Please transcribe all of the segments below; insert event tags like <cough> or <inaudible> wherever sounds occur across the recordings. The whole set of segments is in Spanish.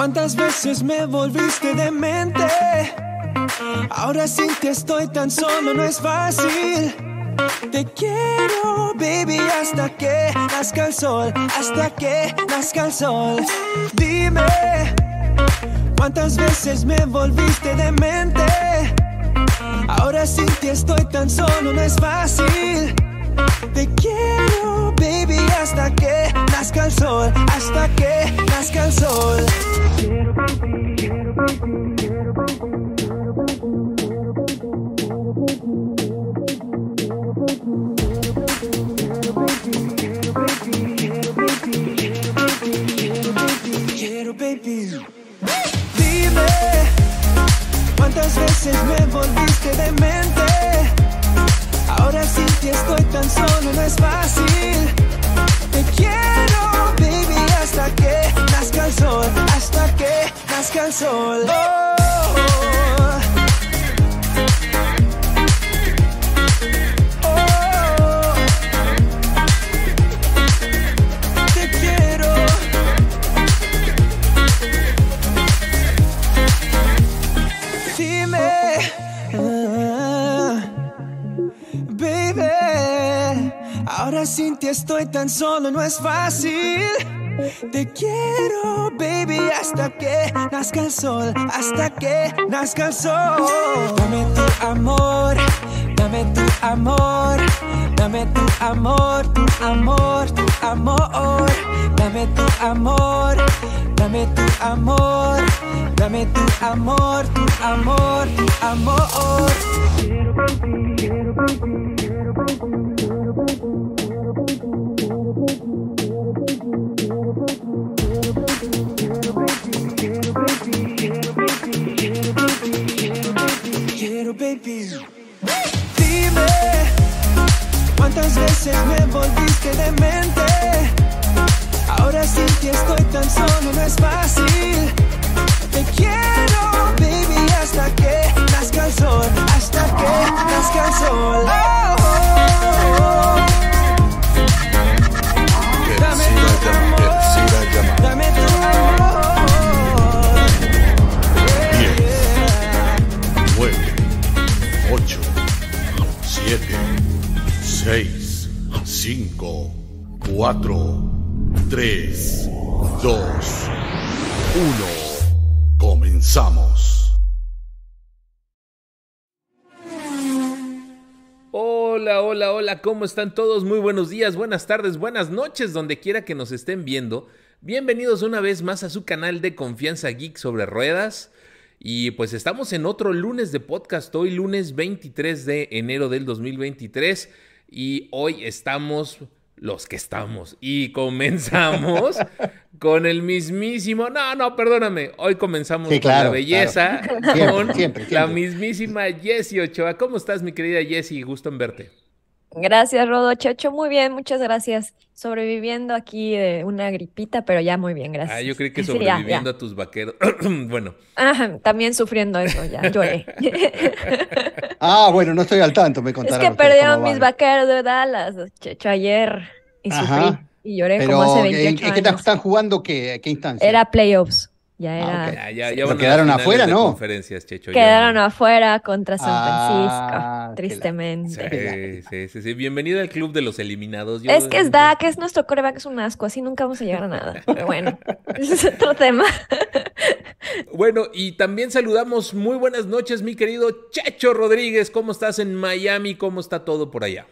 ¿cuántas veces me volviste de mente? Ahora sí que estoy tan solo, no es fácil. Te quiero, baby, hasta que nazca el sol, hasta que nazca el sol. Dime, ¿cuántas veces me volviste de mente? Ahora sí que estoy tan solo, no es fácil. Te quiero, hasta que nazca el sol, hasta que nazca el sol. Quiero, baby. Dime, ¿cuántas veces me volviste de mente? Ahora sí que estoy tan solo, no es fácil. Te quiero, baby, hasta que nazca el sol, hasta que nazca el sol. Oh, sin ti estoy tan solo, no es fácil. Te quiero, baby, hasta que nazca el sol, hasta que nazca el sol. Dame tu amor, dame tu amor, dame tu amor, tu amor, tu amor. Dame tu amor, dame tu amor, dame tu amor, tu amor, tu amor. Quiero, Dime, ¿cuántas veces me volviste de mente? Ahora sí que estoy tan solo, no es fácil. Te quiero, baby, hasta que nazca el sol, hasta que nazca el sol. Oh, oh, oh. Dame tu amor, dame tu 6, 5, 4, 3, 2, 1. Comenzamos. Hola, hola, hola, ¿cómo están todos? Muy buenos días, buenas tardes, buenas noches, donde quiera que nos estén viendo. Bienvenidos una vez más a su canal de Confianza Geek sobre Ruedas. Y pues estamos en otro lunes de podcast, hoy lunes 23 de enero del 2023. Y hoy estamos los que estamos. Y comenzamos <laughs> con el mismísimo. No, no, perdóname. Hoy comenzamos Sí, con la belleza, claro. Siempre, con siempre, la mismísima Jessie Ochoa. ¿Cómo estás, mi querida Jessie? Gusto en verte. Gracias, Rodo Checho. Muy bien, muchas gracias. Sobreviviendo aquí de una gripita, pero ya muy bien, gracias. Ah, yo creí que <laughs> Sí, ya, sobreviviendo ya. a tus vaqueros. <clears throat> bueno, Ajá, también sufriendo eso, ya lloré. <laughs> <laughs> Ah, bueno, no estoy al tanto, me Es contarán que perdieron mis van. vaqueros de Dallas, Checho, ayer y sufrí Ajá. y lloré Pero, como hace ¿en, 28 en qué años. están jugando qué, qué instancia? Era playoffs, ya Ah, era. ok. ya, ya, Sí, ya quedaron afuera, ¿no? conferencias, Checho. ya Quedaron afuera contra San Ah, Francisco, tristemente. Sí, sí, sí, sí. Bienvenido al club de los eliminados. Yo- Es que es Dak, es nuestro coreback, es un asco, así nunca vamos a llegar a nada. Pero bueno, <laughs> ese es otro tema. Bueno, y también saludamos muy buenas noches, mi querido Checho Rodríguez. ¿Cómo estás en Miami? ¿Cómo está todo por allá?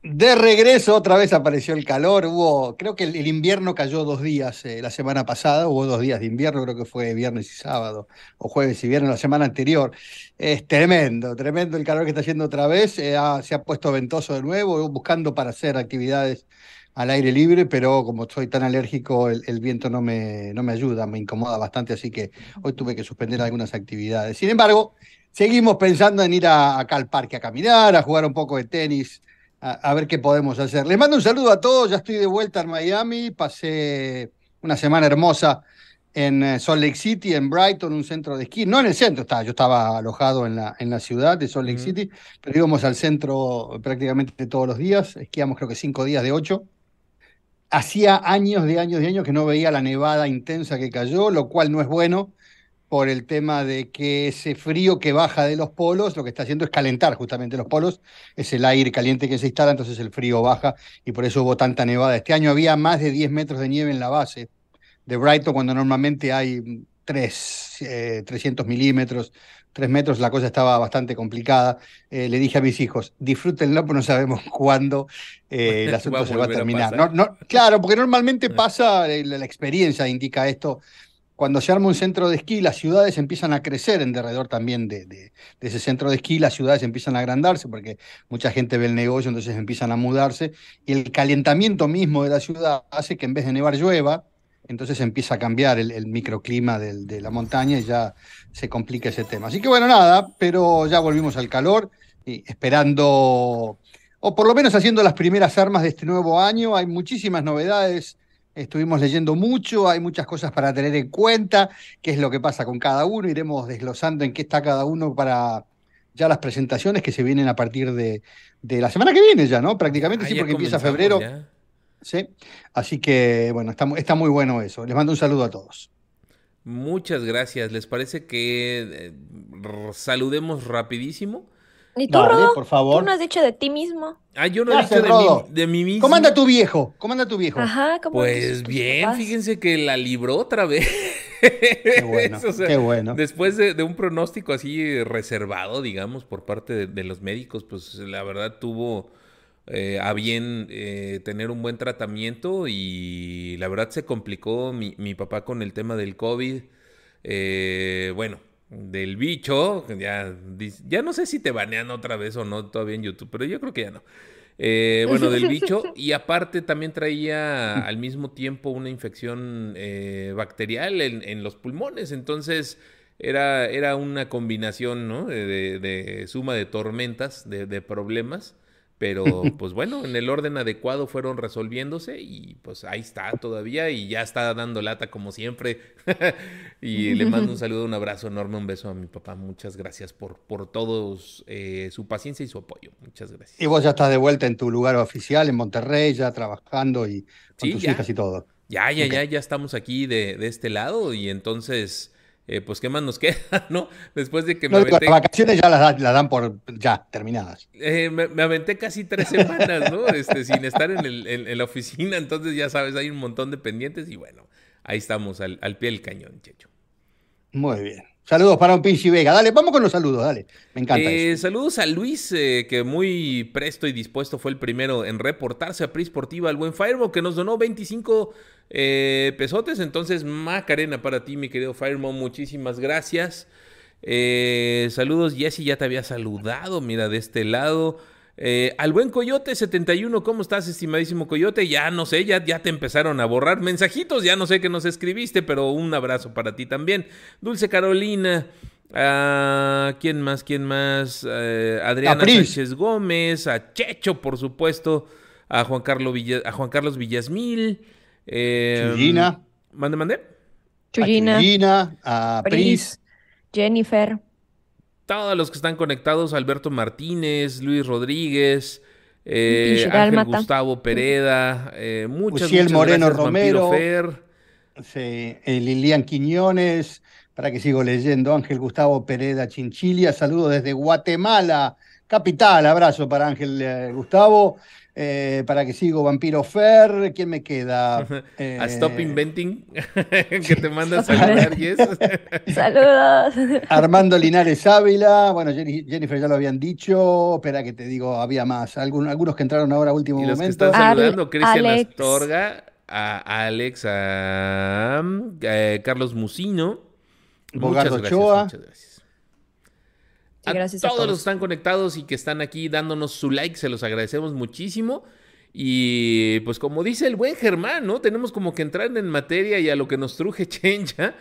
De regreso, otra vez apareció el calor. Hubo, creo que el, invierno cayó dos días eh, la semana pasada. Hubo dos días de invierno, creo que fue viernes y sábado, o jueves y viernes la semana anterior. Es tremendo, tremendo el calor que está haciendo otra vez. eh, se ha puesto ventoso de nuevo, buscando para hacer actividades al aire libre, pero como soy tan alérgico, el, el viento no me, no me ayuda, me incomoda bastante, así que hoy tuve que suspender algunas actividades. Sin embargo, seguimos pensando en ir a- acá al parque a caminar, a jugar un poco de tenis a, a ver qué podemos hacer. Les mando un saludo a todos, ya estoy de vuelta en Miami, pasé una semana hermosa en eh, Salt Lake City, en Brighton, un centro de esquí, no en el centro, estaba, yo estaba alojado en la, en la ciudad de Salt Lake. City, pero íbamos al centro prácticamente todos los días, esquiamos creo que cinco días de ocho. hacía años de años de años que no veía la nevada intensa que cayó, lo cual no es bueno por el tema de que ese frío que baja de los polos lo que está haciendo es calentar justamente los polos, es el aire caliente que se instala, entonces el frío baja y por eso hubo tanta nevada. Este año había más de 10 metros de nieve en la base de Brighton cuando normalmente hay 3, 300 eh, milímetros, 3 metros, la cosa estaba bastante complicada. Eh, le dije a mis hijos, disfrútenlo, pero no sabemos <laughs> cuándo eh, el asunto se va a terminar. no, no, claro, porque <laughs> normalmente pasa, la experiencia indica esto, cuando se arma un centro de esquí, las ciudades empiezan a crecer en derredor también de, ese centro de esquí, las ciudades empiezan a agrandarse porque mucha gente ve el negocio, entonces empiezan a mudarse, y el calentamiento mismo de la ciudad hace que en vez de nevar llueva, entonces empieza a cambiar el, microclima de la montaña y ya se complica ese tema. Así que bueno, nada, pero ya volvimos al calor, y esperando, o por lo menos haciendo las primeras armas de este nuevo año, hay muchísimas novedades Estuvimos leyendo mucho, hay muchas cosas para tener en cuenta, qué es lo que pasa con cada uno, iremos desglosando en qué está cada uno para ya las presentaciones que se vienen a partir de, la semana que viene ya, ¿no? Prácticamente, sí, porque empieza febrero. Sí, así que bueno, está, está muy bueno eso. Les mando un saludo a todos. Muchas gracias. ¿Les parece que eh, saludemos rapidísimo? Ni tú, por favor. Tú no has dicho de ti mismo. Ah, yo no he dicho de mí, de mí, mismo. ¿Cómo anda tu viejo? ¿Cómo anda tu viejo? Ajá, ¿cómo Pues bien, fíjense que la libró otra vez. Qué bueno, <laughs> qué bueno. Después de, un pronóstico así reservado, digamos, por parte de, los médicos, pues la verdad tuvo eh, a bien eh, tener un buen tratamiento y la verdad se complicó mi, mi papá con el tema del COVID. Eh, bueno, del bicho, ya, ya no sé si te banean otra vez o no todavía en YouTube, pero yo creo que ya no. Eh, bueno, del <laughs> bicho y aparte también traía al mismo tiempo una infección eh, bacterial en, los pulmones, entonces era, era una combinación ¿no? de, de, suma de tormentas, de, de problemas pero <laughs> pues bueno, en el orden adecuado fueron resolviéndose y pues ahí está todavía y ya está dando lata como siempre. <laughs> y le mando un <laughs> saludo, un abrazo enorme, un beso a mi papá. Muchas gracias por, por todos eh, su paciencia y su apoyo. Muchas gracias. Y vos ya estás de vuelta en tu lugar oficial en Monterrey, ya trabajando y con tus hijas y todo. Ya, ya, ya, ya estamos aquí de, de este lado y entonces eh, pues qué más nos <laughs> queda, ¿no? Después de que me aventé... Las vacaciones ya las, dan por ya terminadas. Eh, me, aventé casi tres semanas, ¿no? <laughs> Este, sin estar en, el, en, la oficina, entonces ya sabes, hay un montón de pendientes y bueno, ahí estamos al, al pie del cañón, Checho. Muy bien. Saludos para un Pinchi Vega. Dale, vamos con los saludos, dale. Me encanta. Eh, saludos a Luis, eh, que muy presto y dispuesto fue el primero en reportarse a Pri al buen Firemo, que nos donó 25 eh, pesotes. Entonces, Macarena para ti, mi querido Firemo, muchísimas gracias. saludos, Jesse, ya te había saludado, mira, de este lado. Eh, al buen Coyote 71, ¿cómo estás, estimadísimo Coyote? Ya no sé, ya, ya te empezaron a borrar mensajitos, ya no sé qué nos escribiste, pero un abrazo para ti también. Dulce Carolina, uh, ¿quién más? ¿Quién más? Uh, Adriana Sánchez Gómez, a Checho, por supuesto, a Juan, Carlos a Juan Carlos Villasmil. Eh, Chuyina. Mande, mande. Chuyina. A a Pris. Jennifer todos los que están conectados, Alberto Martínez, Luis Rodríguez, eh, Ángel Gustavo Pereda, eh, muchas, muchas Moreno gracias, Romero, Fer. Sí, eh, Lilian Quiñones, para que sigo leyendo, Ángel Gustavo Pereda Chinchilia, saludo desde Guatemala, capital, abrazo para Ángel eh, Gustavo. Eh, para que sigo Vampiro Fer, ¿quién me queda? <laughs> a Stop Inventing, <laughs> que te manda <laughs> saludar, Saludos. Armando Linares Ávila, bueno, Jennifer ya lo habían dicho, espera que te digo, había más, algunos, que entraron ahora a último y los Que están saludando, Cristian Astorga, a Alex, a, eh, Carlos Musino. Bogardo Ochoa. Muchas gracias a todos los que están conectados y que están aquí dándonos su like, se los agradecemos muchísimo. Y pues como dice el buen Germán, ¿no? Tenemos como que entrar en materia y a lo que nos truje <laughs> Chencha.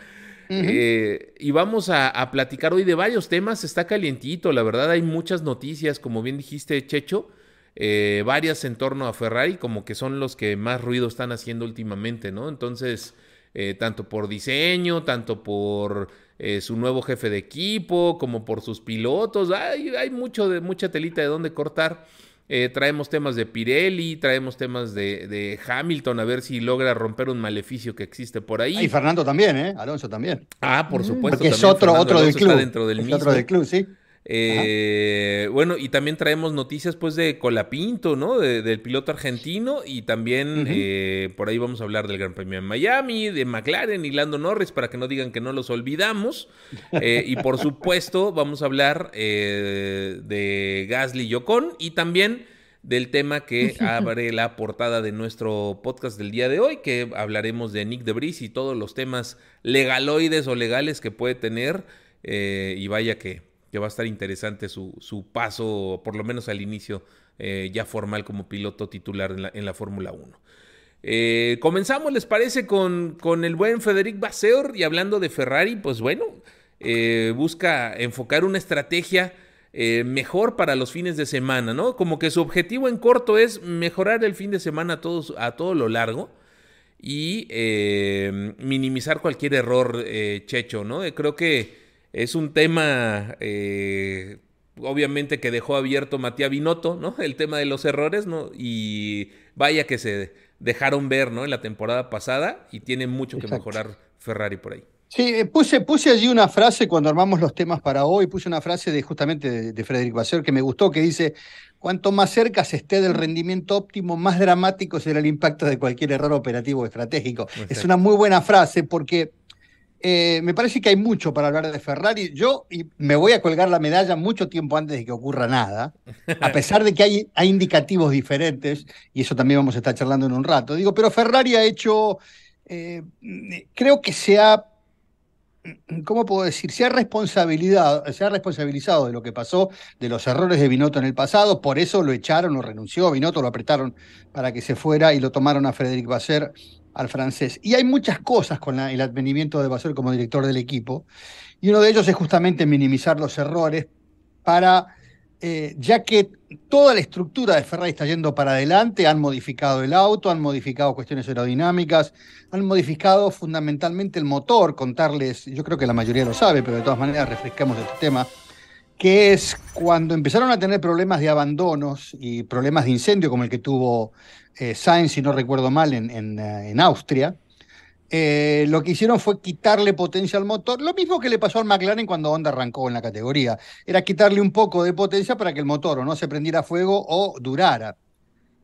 Eh, y vamos a, platicar hoy de varios temas. Está calientito, la verdad hay muchas noticias, como bien dijiste, Checho. Eh, varias en torno a Ferrari, como que son los que más ruido están haciendo últimamente, ¿no? Entonces, eh, tanto por diseño, tanto por eh, su nuevo jefe de equipo, como por sus pilotos. Hay, hay mucho de, mucha telita de dónde cortar. Eh, traemos temas de Pirelli, traemos temas de, Hamilton, a ver si logra romper un maleficio que existe por ahí. Y Fernando también, ¿eh? Alonso también. Ah, por mm. supuesto. Porque es otro, otro del club. dentro del Otro del club, sí. Eh, bueno, y también traemos noticias pues de Colapinto, ¿no? del piloto argentino y también eh, por ahí vamos a hablar del Gran Premio de Miami, de McLaren y Lando Norris para que no digan que no los olvidamos. Eh, y por supuesto vamos a hablar de Gasly y Ocon y también del tema que abre la portada de nuestro podcast del día de hoy, que hablaremos de Nick Debris y todos los temas legaloides o legales que puede tener. y vaya que que va a estar interesante su, su paso, por lo menos al inicio eh, ya formal como piloto titular en la, en la Fórmula 1. Eh, comenzamos, ¿les parece? Con, con el buen Federic Vasseur y hablando de Ferrari, pues bueno, eh, busca enfocar una estrategia mejor para los fines de semana, ¿no? Como que su objetivo en corto es mejorar el fin de semana a, todos, a todo lo largo y minimizar cualquier error checho, ¿no? creo que es un tema, eh, obviamente, que dejó abierto Matías Binotto, ¿no? El tema de los errores, ¿no? Y vaya que se dejaron ver, ¿no? En la temporada pasada y tiene mucho que mejorar Ferrari por ahí. Sí, eh, puse, puse allí una frase cuando armamos los temas para hoy, puse una frase de justamente de, de Frederic Basser que me gustó, que dice, cuanto más cerca se esté del rendimiento óptimo, más dramático será el impacto de cualquier error operativo o estratégico. Es una muy buena frase porque eh, me parece que hay mucho para hablar de Ferrari. Yo y me voy a colgar la medalla mucho tiempo antes de que ocurra nada, a pesar de que hay, indicativos diferentes, y eso también vamos a estar charlando en un rato. Digo, pero Ferrari ha hecho, eh, creo que se ha, ¿cómo puedo decir? Se ha, se ha responsabilizado de lo que pasó, de los errores de Binotto en el pasado, por eso lo echaron o renunció, Binotto lo apretaron para que se fuera y lo tomaron a Frederic Basser al francés. Y hay muchas cosas con el advenimiento de Basel como director del equipo, y uno de ellos es justamente minimizar los errores para, eh, ya que toda la estructura de Ferrari está yendo para adelante, han modificado el auto, han modificado cuestiones aerodinámicas, han modificado fundamentalmente el motor, contarles, yo creo que la mayoría lo sabe, pero de todas maneras refrescamos este tema, que es cuando empezaron a tener problemas de abandonos y problemas de incendio como el que tuvo eh, Sainz, si no recuerdo mal, en, en, eh, Austria, eh, lo que hicieron fue quitarle potencia al motor, lo mismo que le pasó al McLaren cuando Honda arrancó en la categoría, era quitarle un poco de potencia para que el motor o no se prendiera fuego o durara.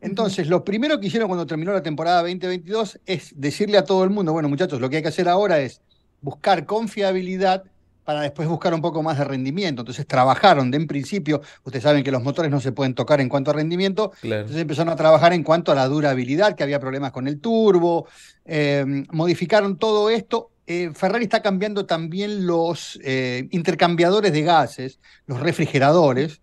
Entonces, lo primero que hicieron cuando terminó la temporada 2022 es decirle a todo el mundo, bueno muchachos, lo que hay que hacer ahora es buscar confiabilidad para después buscar un poco más de rendimiento. Entonces trabajaron de en principio, ustedes saben que los motores no se pueden tocar en cuanto a rendimiento, entonces empezaron a trabajar en cuanto a la durabilidad, que había problemas con el turbo, em, modificaron todo esto. Eh, Ferrari está cambiando también los eh, intercambiadores de gases, los refrigeradores,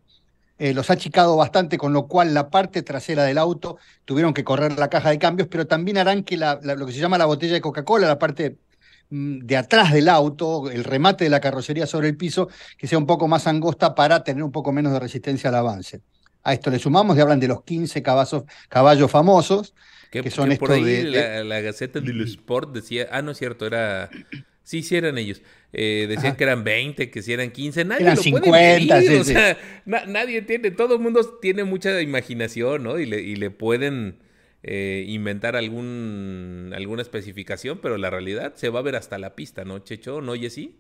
eh, los ha achicado bastante, con lo cual la parte trasera del auto tuvieron que correr la caja de cambios, pero también harán que lo que se llama la botella de Coca-Cola, la parte de atrás del auto, el remate de la carrocería sobre el piso, que sea un poco más angosta para tener un poco menos de resistencia al avance. A esto le sumamos, y hablan de los 15 caballos, caballos famosos, que, son estos de, La, la, Gaceta del Sport decía, ah, no es cierto, era... Sí, sí eran ellos. Eh, decían que eran 20, que si eran 15. Nadie eran lo 50, puede o sea, nadie tiene, todo el mundo tiene mucha imaginación, ¿no? Y le, y le pueden eh, inventar algún, alguna especificación, pero la realidad se va a ver hasta la pista, ¿no, Checho? ¿No, Jessy?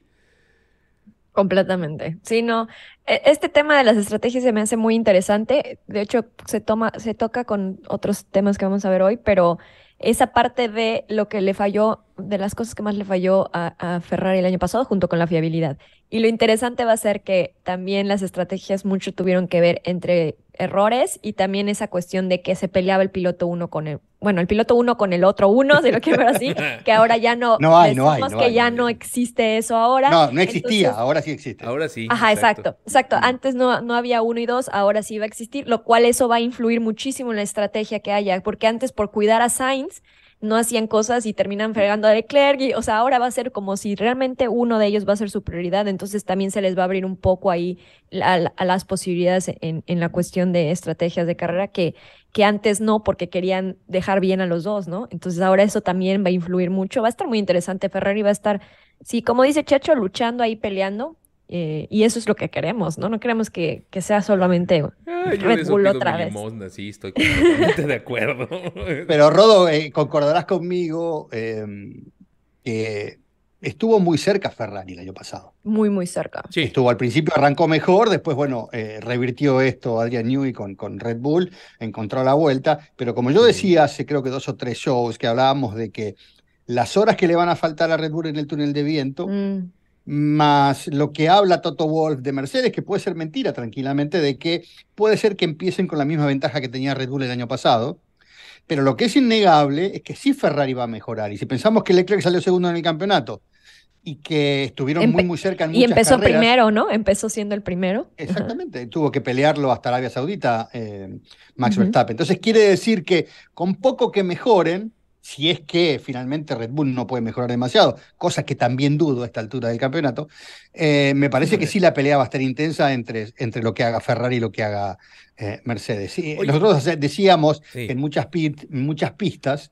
Completamente. Sí, no. E, este tema de las estrategias se me hace muy interesante. De hecho, se toma, se toca con otros temas que vamos a ver hoy, pero esa parte de lo que le falló, de las cosas que más le falló a, a, Ferrari el año pasado, junto con la fiabilidad. Y lo interesante va a ser que también las estrategias mucho tuvieron que ver entre errores y también esa cuestión de que se peleaba el piloto uno con el, bueno, el piloto uno con el otro uno, si lo quiero ver así, <laughs> que ahora ya no, no hay, no hay, que ya no existe eso ahora. No, no existía, ahora sí existe. Ahora sí. Ajá, exacto, exacto. Antes no, no había uno y dos, ahora sí va a existir, lo cual eso va a influir muchísimo en la estrategia que haya, porque antes por cuidar a Sainz, no hacían cosas y terminan fregando a Leclerc. Y, o sea, ahora va a ser como si realmente uno de ellos va a ser su prioridad, entonces también se les va a abrir un poco ahí a, las posibilidades en, en, la cuestión de estrategias de carrera que, que antes no, porque querían dejar bien a los dos, ¿no? Entonces ahora eso también va a influir mucho. Va a estar muy interesante. Ferrari va a estar, sí, como dice Checho, luchando ahí, peleando. Eh, y eso es lo que queremos, ¿no? No queremos que, que sea solamente yo de Red Bull otra vez. limosna, sí, estoy completamente de acuerdo. <laughs> Pero Rodo, eh, concordarás conmigo eh, que estuvo muy cerca Ferrari el año pasado. Muy, muy cerca. Sí, Estuvo al principio, arrancó mejor, después, bueno, eh, revirtió esto Adrian Newey con, con Red Bull, encontró la vuelta, pero como yo decía hace creo que dos o tres shows que hablábamos de que las horas que le van a faltar a Red Bull en el túnel de viento, Mm, más lo que habla Toto Wolf de Mercedes, que puede ser mentira tranquilamente, de que puede ser que empiecen con la misma ventaja que tenía Red Bull el año pasado. Pero lo que es innegable es que sí Ferrari va a mejorar. Y si pensamos que Leclerc salió segundo en el campeonato y que estuvieron muy, Empe- muy cerca en Y muchas empezó carreras, primero, ¿no? Empezó siendo el primero. Ajá. Exactamente, tuvo que pelearlo hasta Arabia Saudita, eh, Max Ujú. Verstappen. Entonces quiere decir que con poco que mejoren, si es que finalmente Red Bull no puede mejorar demasiado, cosa que también dudo a esta altura del campeonato, eh, me parece que sí la pelea va a estar intensa entre, entre lo que haga Ferrari y lo que haga eh, Mercedes. Sí, nosotros decíamos Sí. que en muchas, pit- muchas pistas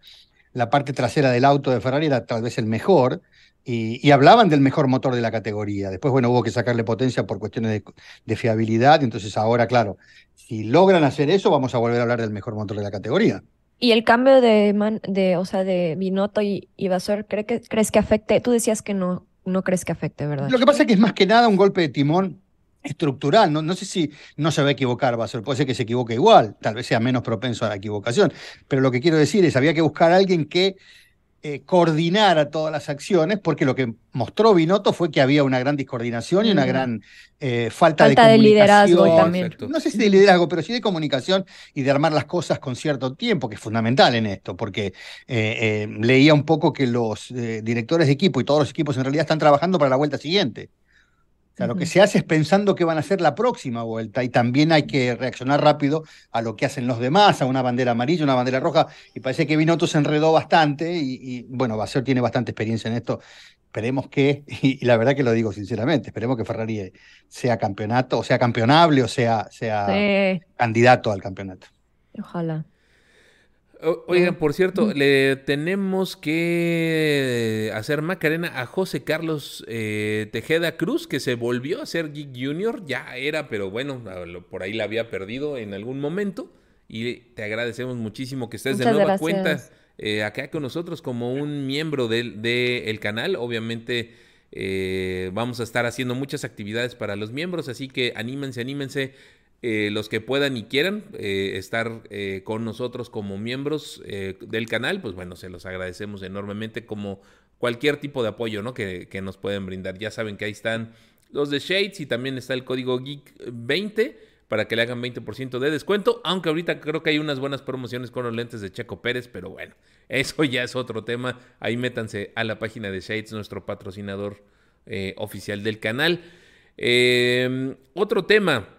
la parte trasera del auto de Ferrari era tal vez el mejor. Y, y hablaban del mejor motor de la categoría. Después, bueno, hubo que sacarle potencia por cuestiones de, de fiabilidad. Entonces, ahora, claro, si logran hacer eso, vamos a volver a hablar del mejor motor de la categoría. Y el cambio de, man- de o sea, de Binotto y, y ¿cree que, ¿crees que afecte? Tú decías que no, no crees que afecte, ¿verdad? Lo que pasa es que es más que nada un golpe de timón estructural. No, no sé si no se va a equivocar, ser, puede ser que se equivoque igual, tal vez sea menos propenso a la equivocación. Pero lo que quiero decir es, había que buscar a alguien que eh, coordinara todas las acciones, porque lo que mostró Binotto fue que había una gran discoordinación y una gran eh, falta, Falta de liderazgo comunicación. también. No sé si de liderazgo, pero sí de comunicación y de armar las cosas con cierto tiempo, que es fundamental en esto, porque eh, eh, leía un poco que los eh, directores de equipo y todos los equipos en realidad están trabajando para la vuelta siguiente. Sea, lo que se hace es pensando qué van a hacer la próxima vuelta y también hay que reaccionar rápido a lo que hacen los demás, a una bandera amarilla, una bandera roja, y parece que Binotto se enredó bastante y, y, bueno, Basser tiene bastante experiencia en esto. Esperemos que, <laughs> y, y la verdad que lo digo sinceramente, esperemos que Ferrari sea campeonato, o sea campeonable, o sea, sea Sí, candidato al campeonato. ojalá. O- Oigan, por cierto, le tenemos que hacer Macarena a José Carlos eh, Tejeda Cruz, que se volvió a ser Geek Junior, ya era, pero bueno, por ahí la había perdido en algún momento. Y te agradecemos muchísimo que estés de nueva gracias. cuenta eh, acá con nosotros como un miembro del del canal. Obviamente eh, vamos a estar haciendo muchas actividades para los miembros, así que anímense, anímense. Eh, los que puedan y quieran eh, estar eh, con nosotros como miembros del canal, pues bueno, se los agradecemos enormemente como cualquier tipo de apoyo ¿no? que, que nos pueden brindar. Ya saben que ahí están los de Shades y también está el código Geek20 para que le hagan 20% de descuento, aunque ahorita creo que hay unas buenas promociones con los lentes de Checo Pérez, pero bueno, <laughs> eso ya es otro tema. Ahí métanse a la página de Shades, nuestro patrocinador oficial del canal. Otro tema.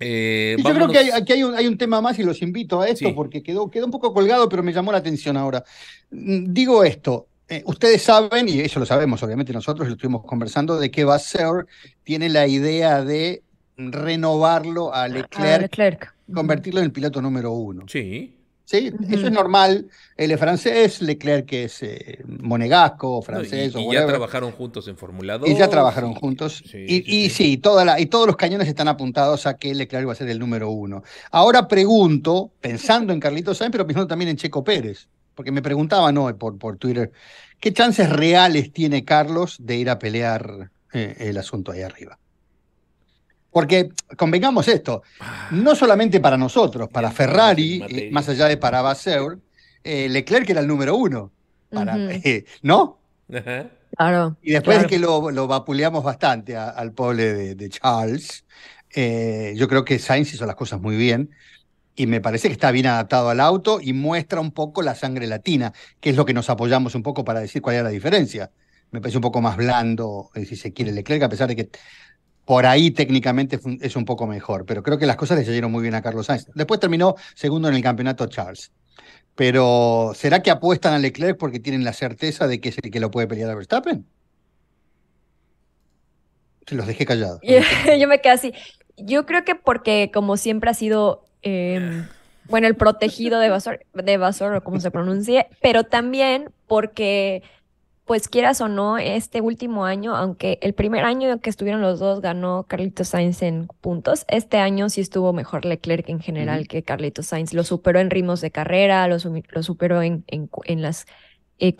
Eh, yo creo que hay, aquí hay un, hay un tema más y los invito a esto Sí. porque quedó, quedó un poco colgado, pero me llamó la atención ahora. Mm, Digo esto, eh, ustedes saben, y eso lo sabemos obviamente nosotros, lo estuvimos conversando, de que Vasseur tiene la idea de renovarlo a A Leclerc, Leclerc. convertirlo en el piloto número uno. Sí. ¿Sí? Eso es normal. Él es francés, Leclerc que es eh, monegasco, No, y- francés o y, ya trabajaron juntos en Fórmula 2. Y ya trabajaron juntos. Sí, y, sí, y sí. sí, toda la, y todos los cañones están apuntados a que Leclerc va a ser el número uno. Ahora pregunto, pensando en Carlitos Sainz, pero pensando también en Checo Pérez, porque me preguntaban hoy por, por Twitter, ¿qué chances reales tiene Carlos de ir a pelear eh, el asunto ahí arriba? Porque convengamos esto, Ah, no solamente para nosotros, para Ferrari, eh, más allá de para Vasseur, eh, Leclerc era el número uno, para, <laughs> eh, ¿no? Ajá. Claro. Y después claro. de que lo, lo vapuleamos bastante a- al pobre de, de Charles, eh, yo creo que Sainz hizo las cosas muy bien y me parece que está bien adaptado al auto y muestra un poco la sangre latina, que es lo que nos apoyamos un poco para decir cuál era la diferencia. Me parece un poco más blando, eh, si se quiere, Leclerc, a pesar de que por ahí técnicamente es un poco mejor, pero creo que las cosas le salieron muy bien a Carlos Sainz. Después terminó segundo en el campeonato Charles. Pero ¿será que apuestan a Leclerc porque tienen la certeza de que es el que lo puede pelear a Verstappen? Se los dejé callados. Yo, <laughs> me quedé así. Yo creo que porque como siempre ha sido, eh, bueno, el protegido de Vasor, de Vasor, o como se pronuncie, pero también porque pues quieras o no, este último año, aunque el primer año que estuvieron los dos ganó Carlitos Sainz en puntos, este año sí estuvo mejor Leclerc en general que Carlitos Sainz. Lo superó en ritmos de carrera, lo, superó en, en, las eh,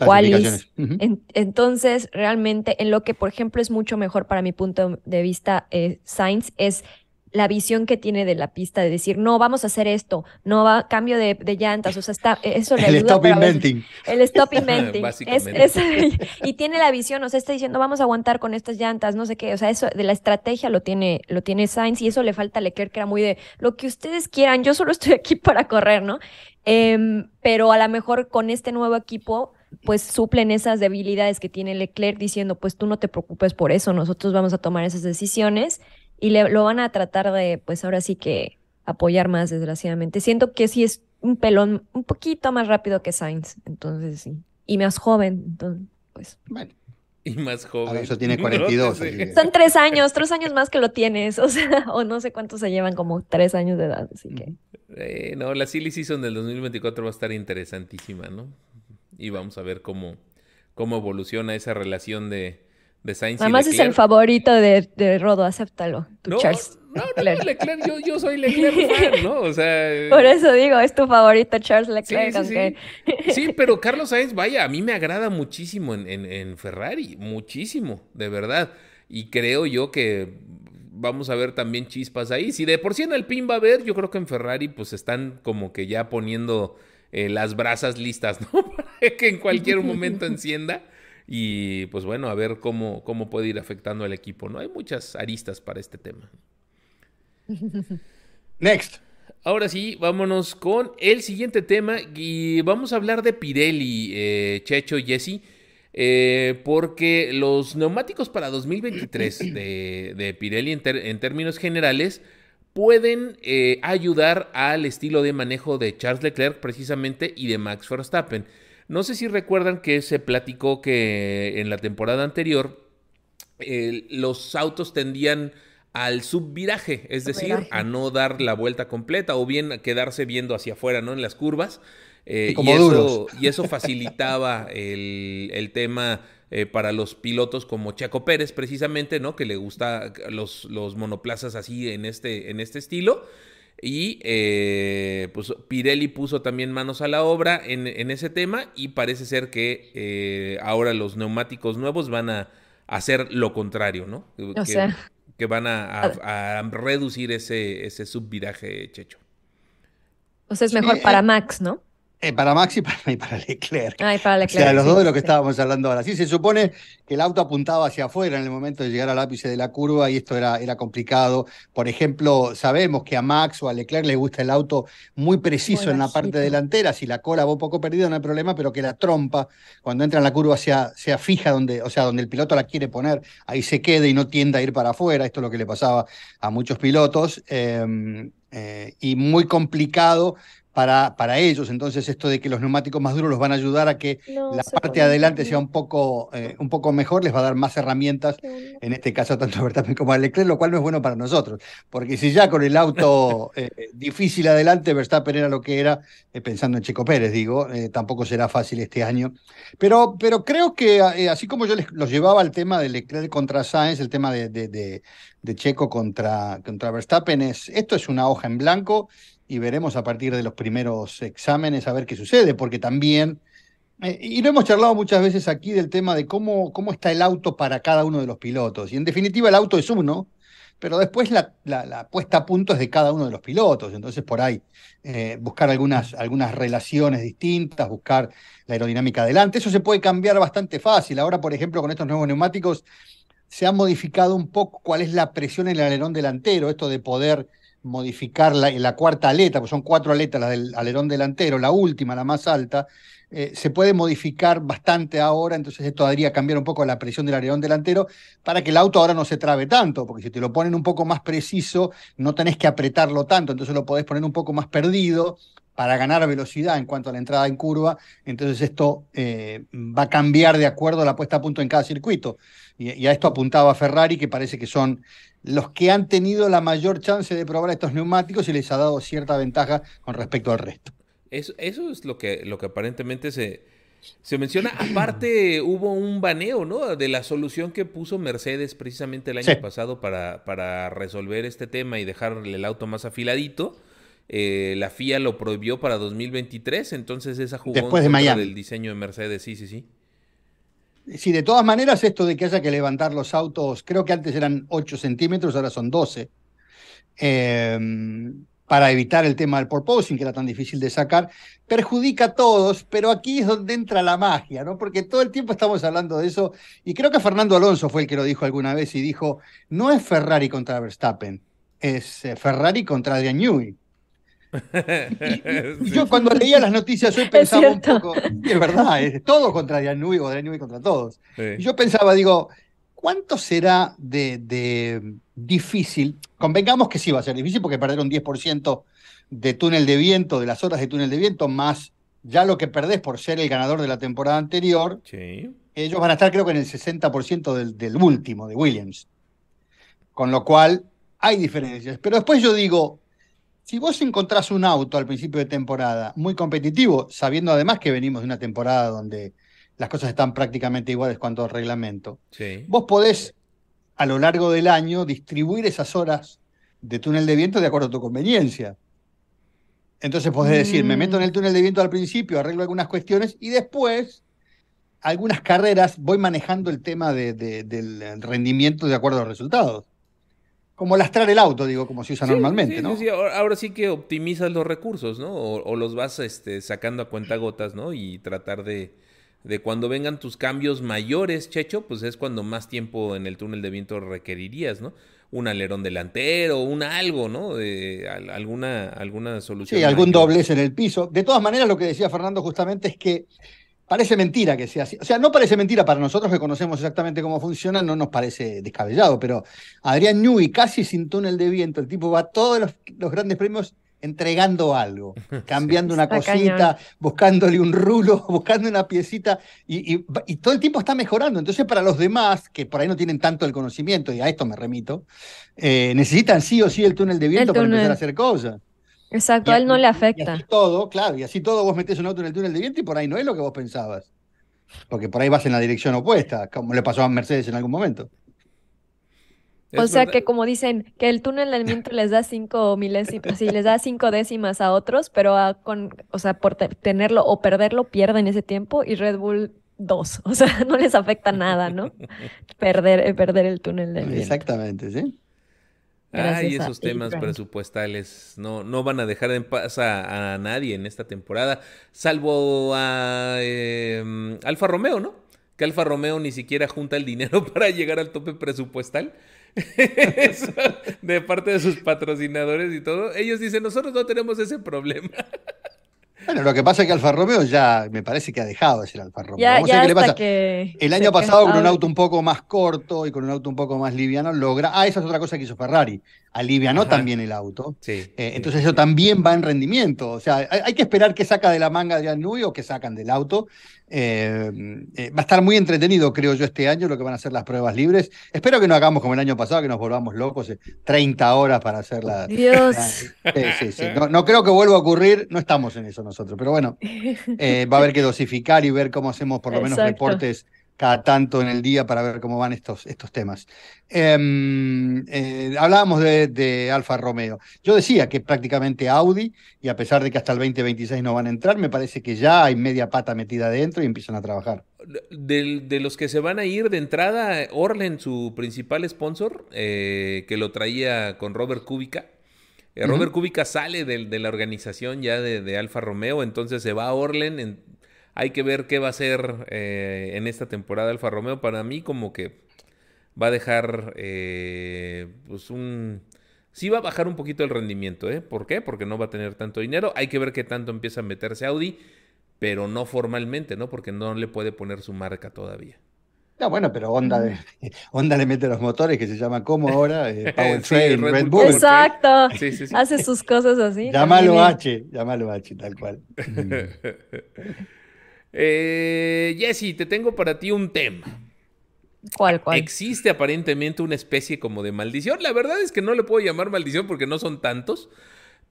entonces, realmente, en lo que, por ejemplo, es mucho mejor para mi punto de vista, eh, Sainz es la visión que tiene de la pista de decir, no, vamos a hacer esto, no va, cambio de, llantas, o sea, está, eso le El stop inventing. el stop <laughs> inventing. <laughs> y tiene la visión, o sea, está diciendo, vamos a aguantar con estas llantas, no sé qué, o sea, eso de la estrategia lo tiene, lo tiene Sainz y eso le falta a Leclerc, que era muy de, lo que ustedes quieran, yo solo estoy aquí <laughs> para correr, ¿no? Em, pero a lo mejor con este nuevo equipo, pues suplen esas debilidades que tiene Leclerc diciendo, pues tú no te preocupes por eso, nosotros vamos a tomar esas decisiones y le, lo van a tratar de, pues ahora sí que apoyar más, desgraciadamente. Siento que sí es un pelón un poquito más rápido que Sainz, entonces sí. Y más joven, entonces, pues. Bueno. <laughs> Y más joven. eso tiene <laughs> 42. Son tres años, tres años más que lo tienes, <laughs> o sea, o no sé cuántos se llevan, como tres años de edad, así que. Eh, no, la Silly Season del 2024 va a estar interesantísima, ¿no? Y vamos a ver cómo, cómo evoluciona esa relación de, de Sainz Además es el favorito de, de Rodo, acéptalo. no, Charles. No, no, Leclerc. yo, yo, soy <laughs> Leclerc ¿no? O sea. Por eso digo, es tu favorito Charles Leclerc. Sí, sí, <laughs> pero Carlos Sainz, vaya, a mí me agrada muchísimo en, en, en, Ferrari, muchísimo, de verdad. Y creo yo que vamos a ver también chispas ahí. Si de por sí en el pin va a haber, yo creo que en Ferrari pues están como que ya poniendo eh, las brasas listas, ¿no? <laughs> Para que en cualquier momento encienda. Y pues bueno, a ver cómo, cómo puede ir afectando al equipo. No hay muchas aristas para este tema. <laughs> Next. Ahora sí, vámonos con el siguiente tema y vamos a hablar de Pirelli, eh, Checho y Jesse, eh, porque los neumáticos para 2023 <clears throat> de, de Pirelli en, términos generales pueden eh, ayudar al estilo de manejo de Charles Leclerc precisamente y de Max Verstappen. No sé si recuerdan que se platicó que en la temporada anterior los autos tendían al subviraje, es decir, a no dar la vuelta completa o bien quedarse viendo hacia afuera, ¿no? En las curvas. Eh, y, eso, y, eso, facilitaba el, tema eh, para los pilotos como Chaco Pérez, precisamente, ¿no? Que le gusta los, los monoplazas así en este, en este estilo. Y eh, pues Pirelli puso también manos a la obra en, ese tema y parece ser que eh, ahora los neumáticos nuevos van a hacer lo contrario, ¿no? O que, sea, que van a, reducir ese, ese subviraje, Checho. O sea, es mejor para eh, Max, ¿no? Eh, para Max y para, Leclerc. Ah, para Leclerc. O sea, los dos de lo que estábamos hablando ahora. Sí, se supone que el auto apuntaba hacia afuera en el momento de llegar al ápice de la curva y esto era, era complicado. Por ejemplo, sabemos que a Max o a Leclerc le gusta el auto muy preciso en la parte delantera. Si la cola va un poco perdida no hay problema, pero que la trompa, cuando entra en la curva, sea, sea fija, donde, o sea, donde el piloto la quiere poner, ahí se quede y no tienda a ir para afuera. Esto es lo que le pasaba a muchos pilotos. Em, eh, y muy complicado para, para, ellos. Entonces, esto de que los neumáticos más duros los van a ayudar a que la parte de adelante sea un poco, eh, un poco mejor, les va a dar más herramientas, en este caso tanto a Verstappen como a Leclerc, lo cual no es bueno para nosotros. Porque si ya con el auto <laughs> eh, difícil adelante, Verstappen era lo que era, eh, pensando en Checo Pérez, digo, tampoco será fácil este año. Pero, pero creo que así como yo les, los llevaba al tema de Leclerc contra Sainz, el tema de, de, de, Checo contra, contra Verstappen, es, esto es una hoja en blanco y veremos a partir de los primeros exámenes a ver qué sucede, porque también, eh, y lo hemos charlado muchas veces aquí del tema de cómo, cómo está el auto para cada uno de los pilotos. Y en definitiva el auto es uno, pero después la, puesta a punto es de cada uno de los pilotos. Entonces por ahí eh, buscar algunas, algunas relaciones distintas, buscar la aerodinámica adelante. Eso se puede cambiar bastante fácil. Ahora, por ejemplo, con estos nuevos neumáticos se ha modificado un poco cuál es la presión en el alerón delantero, esto de poder modificar la, la, cuarta aleta, pues son cuatro aletas, la del alerón delantero, la última, la más alta, eh, se puede modificar bastante ahora, entonces esto haría cambiar un poco la presión del alerón delantero para que el auto ahora no se trabe tanto, porque si te lo ponen un poco más preciso, no tenés que apretarlo tanto, entonces lo podés poner un poco más perdido para ganar velocidad en cuanto a la entrada en curva, entonces esto eh, va a cambiar de acuerdo a la puesta a punto en cada circuito. Y, y a esto apuntaba Ferrari, que parece que son los que han tenido la mayor chance de probar estos neumáticos y les ha dado cierta ventaja con respecto al resto. Eso, eso es lo que, lo que aparentemente se, Se menciona, aparte <clears throat> hubo un baneo, ¿no? De la solución que puso Mercedes precisamente el año pasado para, para resolver este tema y dejarle el auto más afiladito. Eh, la FIA lo prohibió para 2023, entonces esa jugó Después de del diseño de Mercedes, sí, sí, sí. Sí, de todas maneras, esto de que haya que levantar los autos, creo que antes eran 8 centímetros, ahora son 12. Eh, para evitar el tema del porposing, que era tan difícil de sacar, perjudica a todos, pero aquí es donde entra la magia, ¿no? Porque todo el tiempo estamos hablando de eso, y creo que Fernando Alonso fue el que lo dijo alguna vez y dijo, no es Ferrari contra Verstappen, es eh, Ferrari contra Adrian Newey. <laughs> Y, yo cuando leía las noticias hoy pensaba un poco, es verdad, es todo contra Newey o Newey contra todos. Y yo pensaba, digo, ¿cuánto será de, difícil? Convengamos que sí va a ser difícil porque perder un 10% de túnel de viento, de las horas de túnel de viento, más ya lo que perdés por ser el ganador de la temporada anterior, ellos van a estar creo que en el 60% del, del último, de Williams. Con lo cual hay diferencias. Pero después yo digo, si vos encontrás un auto al principio de temporada muy competitivo, sabiendo además que venimos de una temporada donde las cosas están prácticamente iguales cuanto al reglamento. Vos podés, a lo largo del año, distribuir esas horas de túnel de viento de acuerdo a tu conveniencia. Entonces podés decir, me meto en el túnel de viento al principio, arreglo algunas cuestiones y después, algunas carreras, voy manejando el tema del rendimiento de acuerdo a los resultados. Como lastrar el auto, digo, como se usa normalmente, ¿no? Sí, ahora, sí que optimizas los recursos, ¿no? O, los vas este, sacando a cuentagotas, ¿no? Y tratar de, de cuando vengan tus cambios mayores, Checho, pues es cuando más tiempo en el túnel de viento requerirías, ¿no? Un alerón delantero, un algo, ¿no? De, alguna, alguna solución. Sí, algún doblez en el piso. De todas maneras, lo que decía Fernando justamente es que parece mentira que sea así. O sea, no parece mentira para nosotros que conocemos exactamente cómo funciona, no nos parece descabellado, pero Adrián Newey, casi sin túnel de viento, el tipo va a todos los, los grandes premios entregando algo, <laughs> cambiando una cosita, buscándole un rulo, <laughs> buscando una piecita, y, todo el tiempo está mejorando. Entonces, para los demás, que por ahí no tienen tanto el conocimiento, y a esto me remito, eh, necesitan sí o sí el túnel de viento para empezar a hacer cosas. Exacto, a él no le afecta. Y así todo, claro, y así todo vos metés un auto en el túnel de viento y por ahí no es lo que vos pensabas. Porque por ahí vas en la dirección opuesta, como le pasó a Mercedes en algún momento o sea que como dicen, que el túnel del viento les da cinco milésimas, sí, les da cinco décimas a otros, pero con, o sea, por tenerlo o perderlo pierden ese tiempo y Red Bull dos. <laughs> O sea, no les afecta nada, ¿no? Perder, eh, perder el túnel del viento. Exactamente, sí. Ay, esos temas presupuestales no, no van a dejar en paz a, nadie en esta temporada, salvo a em, Alfa Romeo, ¿no? Que Alfa Romeo ni siquiera junta el dinero <laughs> para llegar al tope presupuestal. <laughs> de parte de sus patrocinadores y todo, ellos dicen, nosotros no tenemos ese problema. <laughs> Bueno, lo que pasa es que Alfa Romeo ya me parece que ha dejado de ser Alfa Romeo. Vamos a ver qué le pasa. el año pasado con un auto un poco más corto y con un auto un poco más liviano logra. Ah, esa es otra cosa que hizo Ferrari. Alivianó también el auto. Sí, eh, entonces eso también va en rendimiento. O sea, hay, que esperar que saca de la manga de Nui o que sacan del auto. Eh, eh, va a estar muy entretenido, creo yo, este año lo que van a ser las pruebas libres. Espero que no hagamos como el año pasado, que nos volvamos locos 30 horas para hacer la. Dios. sí, sí, No, creo que vuelva a ocurrir, no estamos en eso nosotros, pero bueno, <laughs> va a haber que dosificar y ver cómo hacemos por lo menos reportes cada tanto en el día para ver cómo van estos, estos temas. Em, eh, hablábamos de, Alfa Romeo. Yo decía que prácticamente Audi, y a pesar de que hasta el 2026 no van a entrar, me parece que ya hay media pata metida adentro y empiezan a trabajar. De, los que se van a ir de entrada, Orlen, su principal sponsor, eh, que lo traía con Robert Kubica. Eh, Robert Kubica sale de, la organización ya de, Alfa Romeo, entonces se va a Orlen. En, hay que ver qué va a hacer eh, en esta temporada Alfa Romeo. Para mí como que va a dejar eh, pues un... Sí va a bajar un poquito el rendimiento, ¿eh? ¿Por qué? Porque no va a tener tanto dinero. Hay que ver qué tanto empieza a meterse Audi, pero no formalmente, ¿no? Porque no le puede poner su marca todavía. No, bueno, pero Honda, <laughs> Honda le mete los motores que se llama como ahora, eh, <laughs> Powertrain, Red, Bull. Exacto. Hace sus cosas así. Llámalo H, llámalo H, tal cual. <laughs> Eh, Jesse, te tengo para ti un tema. ¿Cuál, cuál? Existe aparentemente una especie como de maldición. La verdad es que no le puedo llamar maldición porque no son tantos,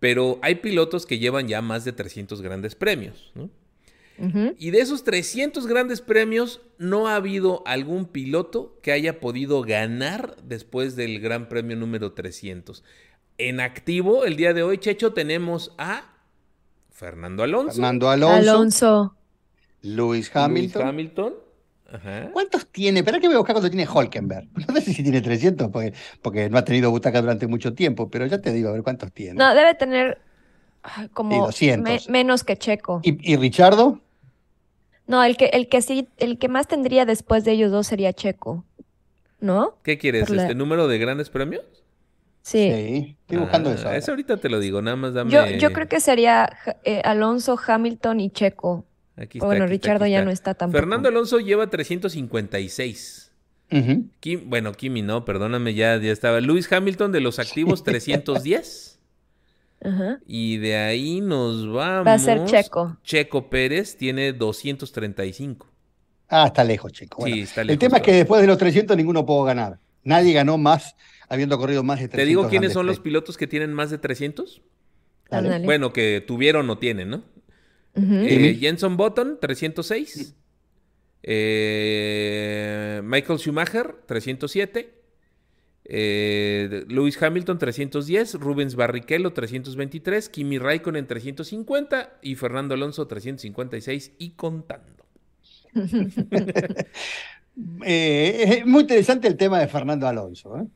pero hay pilotos que llevan ya más de 300 grandes premios. Y de esos 300 grandes premios, no ha habido algún piloto que haya podido ganar después del Gran Premio número 300. En activo, el día de hoy, Checho, tenemos a Fernando Alonso. Fernando Alonso, Alonso. Lewis Lewis Hamilton. Hamilton. Ajá. ¿Cuántos tiene? Espera que voy a buscar cuánto tiene Holkenberg. <laughs> No sé si tiene 300 porque, porque no ha tenido butaca durante mucho tiempo, pero ya te digo, a ver cuántos tiene. No, debe tener ah, Sí, como 200. me- menos que Checo. ¿Y, y Richardo? No, el que, el que sí, el que más tendría después de ellos dos sería Checo. ¿No? ¿Qué quieres? Por la- ¿Este número de grandes premios? Sí. Sí, estoy buscando Ah, eso. ahora. Eso ahorita te lo digo, nada más dame. Yo, yo creo que sería eh, Alonso, Hamilton y Checo. Aquí bueno, aquí Richardo aquí ya no está tampoco. Fernando Alonso lleva 356. Ujú. Kim- bueno, Kimi no, perdóname, ya, ya estaba. Luis Hamilton de los activos 310. <laughs> Ajá. Y de ahí nos vamos. Va a ser Checo. Checo Pérez tiene 235. Ah, está lejos, chico. Sí, está el lejos tema es que después de los 300 ninguno pudo ganar. Nadie ganó más habiendo corrido más de 300. ¿Te digo quiénes son los pilotos que tienen más de 300? Dale. Ándale. Bueno, que tuvieron o tienen, ¿no? Eh, Jenson Button, 306. Eh, Michael Schumacher, 307. Eh, Lewis Hamilton, 310. Rubens Barrichello, 323. Kimi Raikkonen, 350. Y Fernando Alonso, 356. Y contando. <laughs> Eh, es muy interesante el tema de Fernando Alonso.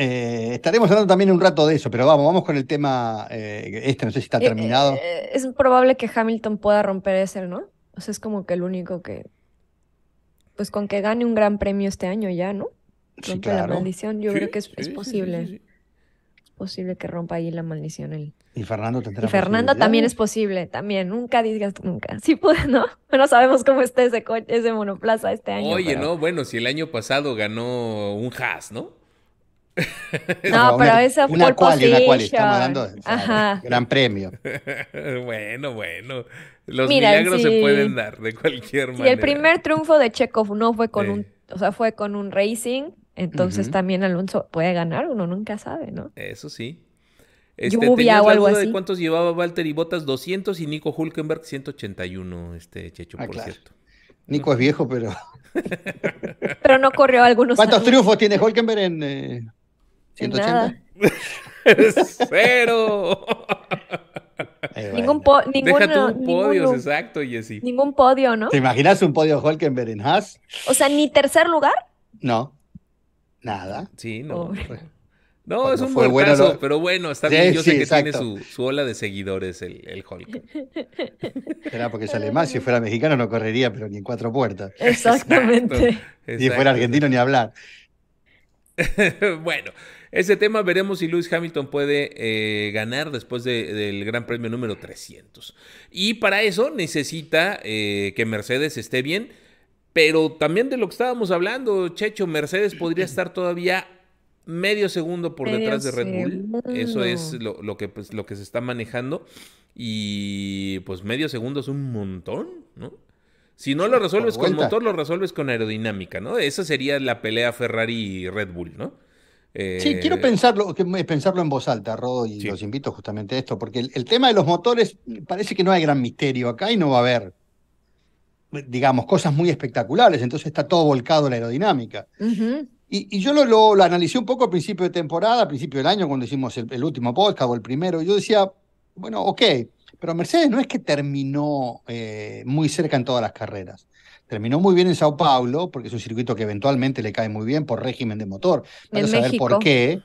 ¿Eh? Estaremos hablando también un rato de eso, pero vamos, vamos con el tema. eh, este no sé si está Eh, terminado. eh, es probable que Hamilton pueda romper ese, ¿no? O sea, es como que el único que. Pues con que gane un gran premio este año ya, ¿no? Sí, Rompe la claro. maldición. Yo Sí, creo que es, sí, es sí, sí, posible. sí, sí. Es posible que rompa ahí la maldición él. Y Fernando tendrá Y Fernando también es posible, también. Nunca digas nunca. Sí puede, ¿no? <laughs> No sabemos cómo está ese, ese monoplaza este año. Oye, pero- no, bueno, si el año pasado ganó un Haas, ¿no? <laughs> No, una- pero esa una pole quali, una position. estamos hablando de- o sea, Ajá. gran premio. <laughs> bueno, bueno. Los Mira, milagros se sí. pueden dar de cualquier Si manera. el primer triunfo de Checo no fue con Sí. un, o sea, fue con un racing, entonces también Alonso puede ganar, uno nunca sabe, ¿no? Eso sí. Este, Lluvia ¿tenías o algo duda de así. cuántos llevaba Valtteri Bottas? 200 y Nico Hulkenberg 181, este Checho, Ah, por claro. cierto. Nico es viejo, pero. Pero no corrió algunos ¿Cuántos años. triunfos tiene Holkenberg en eh, En 180? nada. <laughs> ¡Cero! Ningún, po- ninguno, Deja tú un podio, ninguno- exacto, Jessy. ningún podio, ¿no? ¿Te imaginas un podio de Holkenberg en Haas? O sea, ni tercer lugar. No. Nada. Sí, no. Pobre. No, Cuando es un fue bueno, no- pero bueno, está Sí, bien. Yo sé que tiene su, su ola de seguidores, el, el Hulk. <laughs> Será porque sale más. Si fuera mexicano no correría, pero ni en cuatro puertas. Exactamente. <laughs> Si Exacto. fuera argentino ni hablar. bueno, ese tema veremos si Lewis Hamilton puede eh, ganar después de- del Gran Premio número 300. Y para eso necesita eh, que Mercedes esté bien, pero también de lo que estábamos hablando, Checho, Mercedes podría estar todavía medio segundo por Medio detrás de Red Bull. Eso es lo, lo que, pues, lo que se está manejando. Y pues medio segundo es un montón, ¿no? Si no lo resuelves con motor, lo resuelves con aerodinámica, ¿no? Esa sería la pelea Ferrari y Red Bull, ¿no? Sí, Eh, quiero pensarlo, pensarlo en voz alta, Rodo, y Sí. los invito justamente a esto, porque el, el tema de los motores parece que no hay gran misterio acá y no va a haber, digamos, cosas muy espectaculares, entonces está todo volcado la aerodinámica. Y, y yo lo, lo, lo analicé un poco a principio de temporada, a principio del año, cuando hicimos el, el último podcast o el primero, y yo decía, bueno, ok, pero Mercedes no es que terminó eh, muy cerca en todas las carreras. Terminó muy bien en Sao Paulo, porque es un circuito que eventualmente le cae muy bien por régimen de motor. Vaya En a saber México. por qué.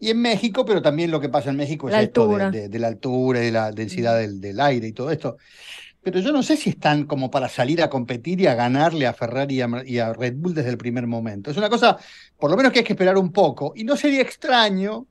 Y en México, pero también lo que pasa en México es esto de, altura. de- de la altura y de la densidad del, del aire y todo esto. Pero yo no sé si están como para salir a competir y a ganarle a Ferrari y a, Mer- y a Red Bull desde el primer momento. Es una cosa, por lo menos que hay que esperar un poco. Y no sería extraño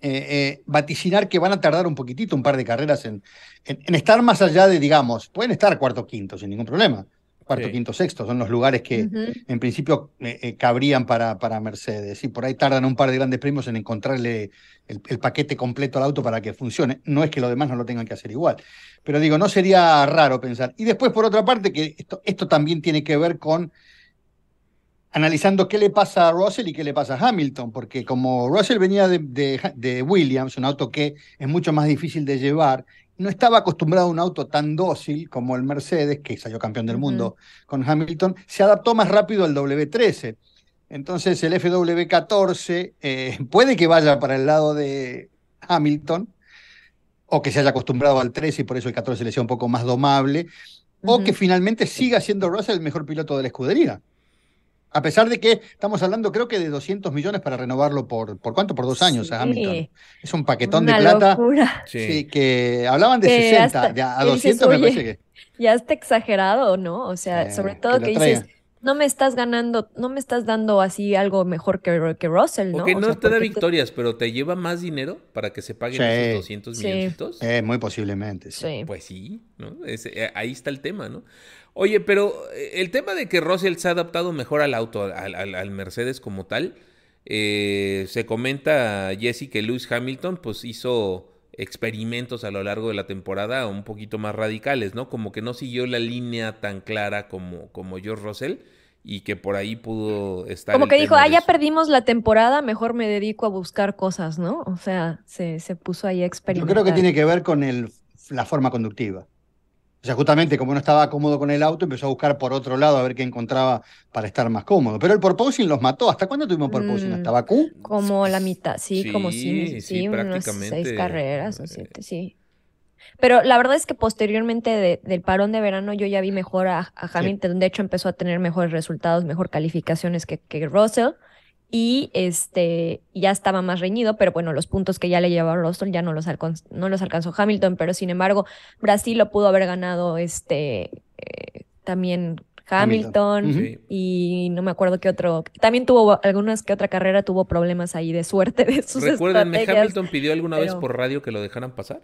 eh, eh, vaticinar que van a tardar un poquitito, un par de carreras en, en- en estar más allá de, digamos, pueden estar cuarto, quinto, sin ningún problema. Cuarto, Sí. quinto, sexto, son los lugares que, en principio eh, eh, cabrían para, para Mercedes. Y por ahí tardan un par de grandes premios en encontrarle el, el paquete completo al auto para que funcione. No es que los demás no lo tengan que hacer igual. Pero digo, no sería raro pensar. Y después, por otra parte, que esto, esto también tiene que ver con analizando qué le pasa a Russell y qué le pasa a Hamilton, porque como Russell venía de, de, Williams, un auto que es mucho más difícil de llevar, no estaba acostumbrado a un auto tan dócil como el Mercedes, que salió campeón del mundo con Hamilton, se adaptó más rápido al W13. Entonces el FW14 eh, puede que vaya para el lado de Hamilton, o que se haya acostumbrado al 13 y por eso el 14 le sea un poco más domable, o que finalmente siga siendo Russell el mejor piloto de la escudería. A pesar de que estamos hablando, creo que de 200 millones para renovarlo por, ¿por cuánto? Por dos años a Hamilton. Es un paquetón de plata. Sí. que hablaban de 60, a 200 me parece que. Ya está exagerado, ¿no? O sea, sobre todo que, dices, no me estás ganando, no me estás dando así algo mejor que, que Russell, ¿no? Porque no te da victorias, pero te lleva más dinero para que se paguen esos 200 millones. Eh, muy posiblemente, sí. Pues sí, ¿no? Eh, ahí está el tema, ¿no? Oye, pero eh, el tema de que Russell se ha adaptado mejor al auto, al, Mercedes como tal, eh, se comenta, Jesse, que Lewis Hamilton pues hizo experimentos a lo largo de la temporada un poquito más radicales, ¿no? Como que no siguió la línea tan clara como, como George Russell y que por ahí pudo estar. Como que dijo, ah, ya perdimos la temporada, mejor me dedico a buscar cosas, ¿no? O sea, se, se puso ahí a experimentar. Yo creo que tiene que ver con el, la forma conductiva. O sea, justamente como no estaba cómodo con el auto, empezó a buscar por otro lado a ver qué encontraba para estar más cómodo. Pero el porpoising los mató. ¿Hasta cuándo tuvimos porpoising? ¿Hasta mm, Bakú? Como la mitad, sí, como sí, sí, unos seis carreras o siete, sí. Pero la verdad es que posteriormente del parón de verano yo ya vi mejor a, Hamilton. De hecho, empezó a tener mejores resultados, mejor calificaciones que, que Russell y este ya estaba más reñido, pero bueno, los puntos que ya le llevaba Russell ya no los, no los alcanzó Hamilton, pero sin embargo, Brasil lo pudo haber ganado este eh, también Hamilton, y no me acuerdo qué otro, también tuvo algunas que otra carrera tuvo problemas ahí de suerte de sus Recuérdenme, Hamilton pidió alguna vez por radio que lo dejaran pasar.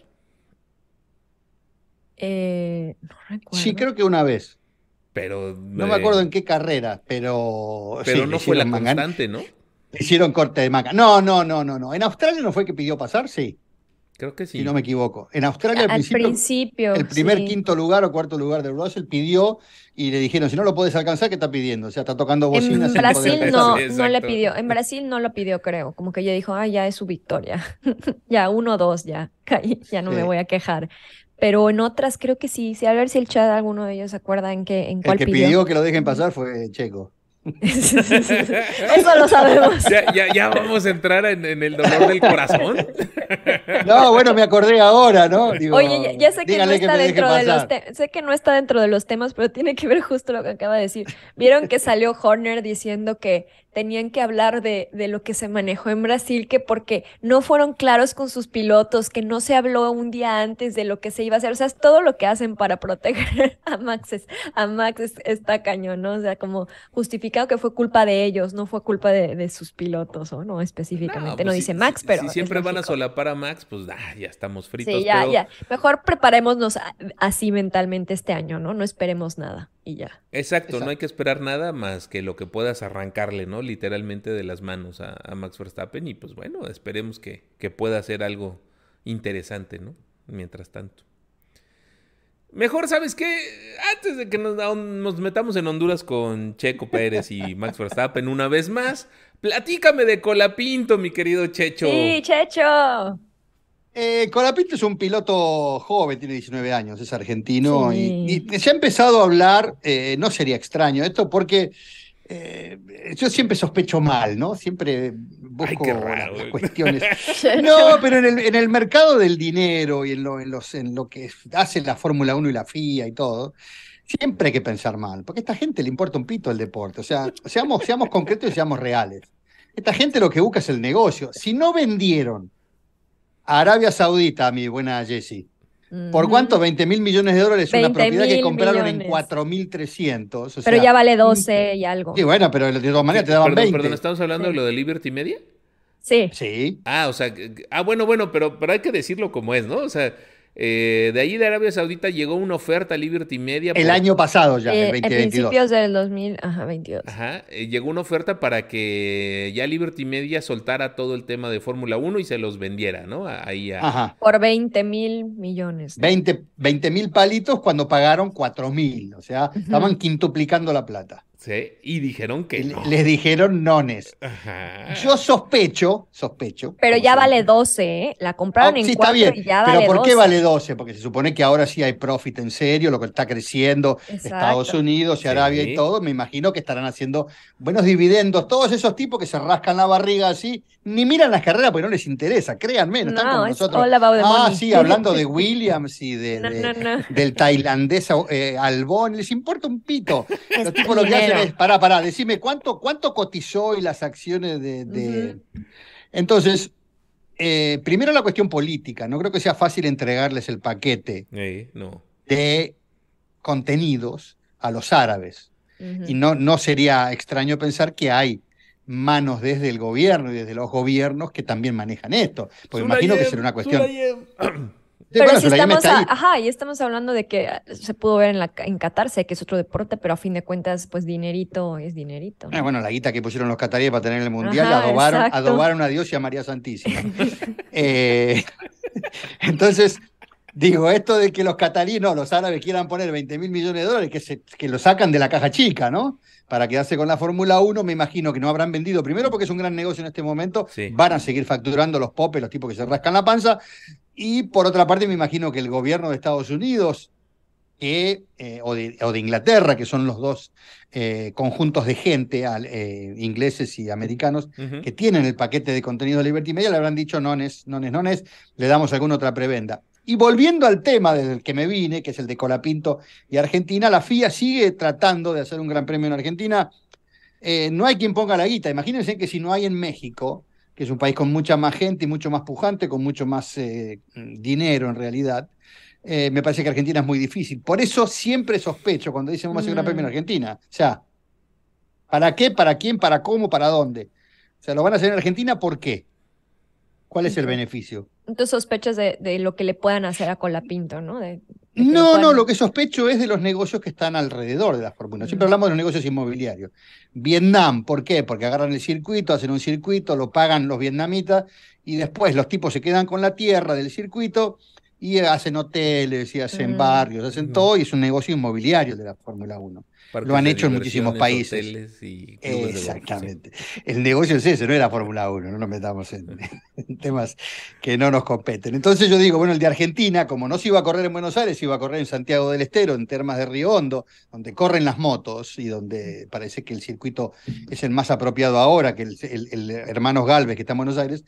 Eh, no recuerdo. Sí, creo que una vez. Pero. No me acuerdo en qué carrera, pero. Pero no fue la constante, ¿no? Hicieron corte de manga. No, no, no, no, no. ¿En Australia no fue que pidió pasar? Sí. Creo que sí. Si no me equivoco. En Australia al, principio, el primer quinto lugar o cuarto lugar de Russell pidió y le dijeron, si no lo puedes alcanzar, ¿qué está pidiendo? O sea, está tocando bocina. En Brasil no, no le pidió. En Brasil no lo pidió, creo. Como que ella dijo, ah, ya es su victoria. <laughs> ya, uno, dos, ya. <laughs> ya no me voy a quejar pero en otras creo que sí. sí a ver si el chat alguno de ellos se acuerda en, qué, en cuál El que pidió que lo dejen pasar fue Checo. <laughs> Eso lo sabemos. Ya, vamos a entrar en, el dolor del corazón. <laughs> No, bueno, me acordé ahora, ¿no? Oye, ya, sé que no está dentro de los sé que no está dentro de los temas, pero tiene que ver justo lo que acaba de decir. Vieron que salió Horner diciendo que tenían que hablar de, de, lo que se manejó en Brasil, que porque no fueron claros con sus pilotos, que no se habló un día antes de lo que se iba a hacer. O sea, es todo lo que hacen para proteger <laughs> a Max. a Max está cañón, ¿no? O sea, como justificado que fue culpa de ellos, no fue culpa de, de sus pilotos, ¿o no? Específicamente. No, pues dice Max, pero. Si siempre van a solapar a Max, pues ah, ya estamos fritos. Sí, ya, ya. Mejor preparémonos así mentalmente este año, ¿no? No esperemos nada y ya. Exacto, no hay que esperar nada más que lo que puedas arrancarle, ¿no? Literalmente de las manos a, Max Verstappen y pues bueno, esperemos que, que, pueda hacer algo interesante, ¿no? Mientras tanto. Mejor, ¿sabes qué? Antes de que nos, nos metamos en Honduras con Checo Pérez y <laughs> Max Verstappen una vez más, platícame de Colapinto, mi querido Checho. Sí, Checho. Eh, Colapinto es un piloto joven, tiene 19 años, es argentino y, se ha empezado a hablar, eh, no sería extraño esto, porque eh, yo siempre sospecho mal, ¿no? Siempre busco las, cuestiones. <laughs> no, pero en el, mercado del dinero y en lo, en, los, en lo que hace la Fórmula 1 y la FIA y todo, siempre hay que pensar mal, porque a esta gente le importa un pito el deporte. O sea, seamos, seamos concretos y seamos reales. Esta gente lo que busca es el negocio. Si no vendieron Arabia Saudita, mi buena Jessie. ¿Por cuánto? 20 mil millones de dólares una propiedad que compraron en 4.300. Pero ya vale 12 y algo. Sí, bueno, pero de todas maneras te daban perdón, 20. Perdón, ¿estamos hablando de lo de Liberty Media? Sí. Sí. Ah, o sea, ah, bueno, bueno, pero, pero hay que decirlo como es, ¿no? O sea, eh, de ahí de Arabia Saudita llegó una oferta a Liberty Media. El año pasado ya, el 2022. Eh, principios del 2022. Ajá, eh, llegó una oferta para que ya Liberty Media soltara todo el tema de Fórmula 1 y se los vendiera, ¿no? Ahí Ajá. Por 20 mil millones. 20 mil palitos cuando pagaron 4 mil, o sea, estaban quintuplicando la plata. Sí, y dijeron que no. Les dijeron nones. Ajá. Yo sospecho, sospecho. Pero ya vale 12, ¿eh? La compraron Ah, en sí, está 4 bien. y ya Pero vale ¿por 12. qué vale 12? Porque se supone que ahora sí hay profit en serio, lo que está creciendo Exacto. Estados Unidos y Sí. Arabia y todo. Me imagino que estarán haciendo buenos dividendos. Todos esos tipos que se rascan la barriga así, ni miran las carreras porque no les interesa, créanme, no están No, como es nosotros. all about the Ah, sí, hablando de Williams y de, <laughs> No, de- no, no. del tailandés eh, Albón, les importa un pito. <laughs> Los tipos lo que hacen es, pará, pará, decime cuánto, cuánto cotizó y las acciones de... de- Entonces, eh, primero la cuestión política, no creo que sea fácil entregarles el paquete Eh, no. de contenidos a los árabes. Y no, no sería extraño pensar que hay manos desde el gobierno y desde los gobiernos que también manejan esto. Porque me imagino que será una cuestión... Pero bueno, si estamos, a- ajá, y estamos hablando de que ah, se pudo ver en, la, en Qatar, sé que es otro deporte, pero a fin de cuentas, pues dinerito es dinerito. ¿no? Ah, bueno, la guita que pusieron los cataríes para tener el mundial, Ajá, adobaron, exacto. adobaron a Dios y a María Santísima. <laughs> Eh, <laughs> entonces, digo, esto de que los cataríes, no, los árabes quieran poner 20 mil millones de dólares, que, se, que lo sacan de la caja chica, ¿no? Para quedarse con la Fórmula 1, me imagino que no habrán vendido, primero porque es un gran negocio en este momento, Sí. van a seguir facturando los popes, los tipos que se rascan la panza, y por otra parte me imagino que el gobierno de Estados Unidos eh, o, de, o de Inglaterra, que son los dos eh, conjuntos de gente, al- eh, ingleses y americanos, que tienen el paquete de contenido de Liberty Media, le habrán dicho nones, nones, nones, le damos alguna otra prebenda. Y volviendo al tema del que me vine, que es el de Colapinto y Argentina, la FIA sigue tratando de hacer un gran premio en Argentina. Eh, no hay quien ponga la guita. Imagínense que si no hay en México, que es un país con mucha más gente y mucho más pujante, con mucho más eh, dinero en realidad, eh, me parece que Argentina es muy difícil. Por eso siempre sospecho cuando dicen vamos a hacer un gran premio en Mm. Argentina. O sea, ¿para qué? ¿Para quién? ¿Para cómo? ¿Para dónde? O sea, lo van a hacer en Argentina, ¿por qué? ¿Cuál es el beneficio? Entonces sospechas de, de lo que le puedan hacer a Colapinto, ¿no? De, de que No, puedan- no, lo que sospecho es de los negocios que están alrededor de la Fórmula. 1. Siempre Mm. hablamos de los negocios inmobiliarios. Vietnam, ¿por qué? Porque agarran el circuito, hacen un circuito, lo pagan los vietnamitas y después los tipos se quedan con la tierra del circuito y hacen hoteles y hacen Mm. barrios, hacen Ujú. todo y es un negocio inmobiliario de la Fórmula 1. Lo han hecho en muchísimos países. y. Exactamente. El negocio es ese, no es la Fórmula 1, no nos metamos en, <laughs> en temas que no nos competen. Entonces yo digo, bueno, el de Argentina, como no se iba a correr en Buenos Aires, se iba a correr en Santiago del Estero, en Termas de Río Hondo, donde corren las motos y donde parece que el circuito es el más apropiado ahora, que el, el- el Hermanos Galvez, que está en Buenos Aires,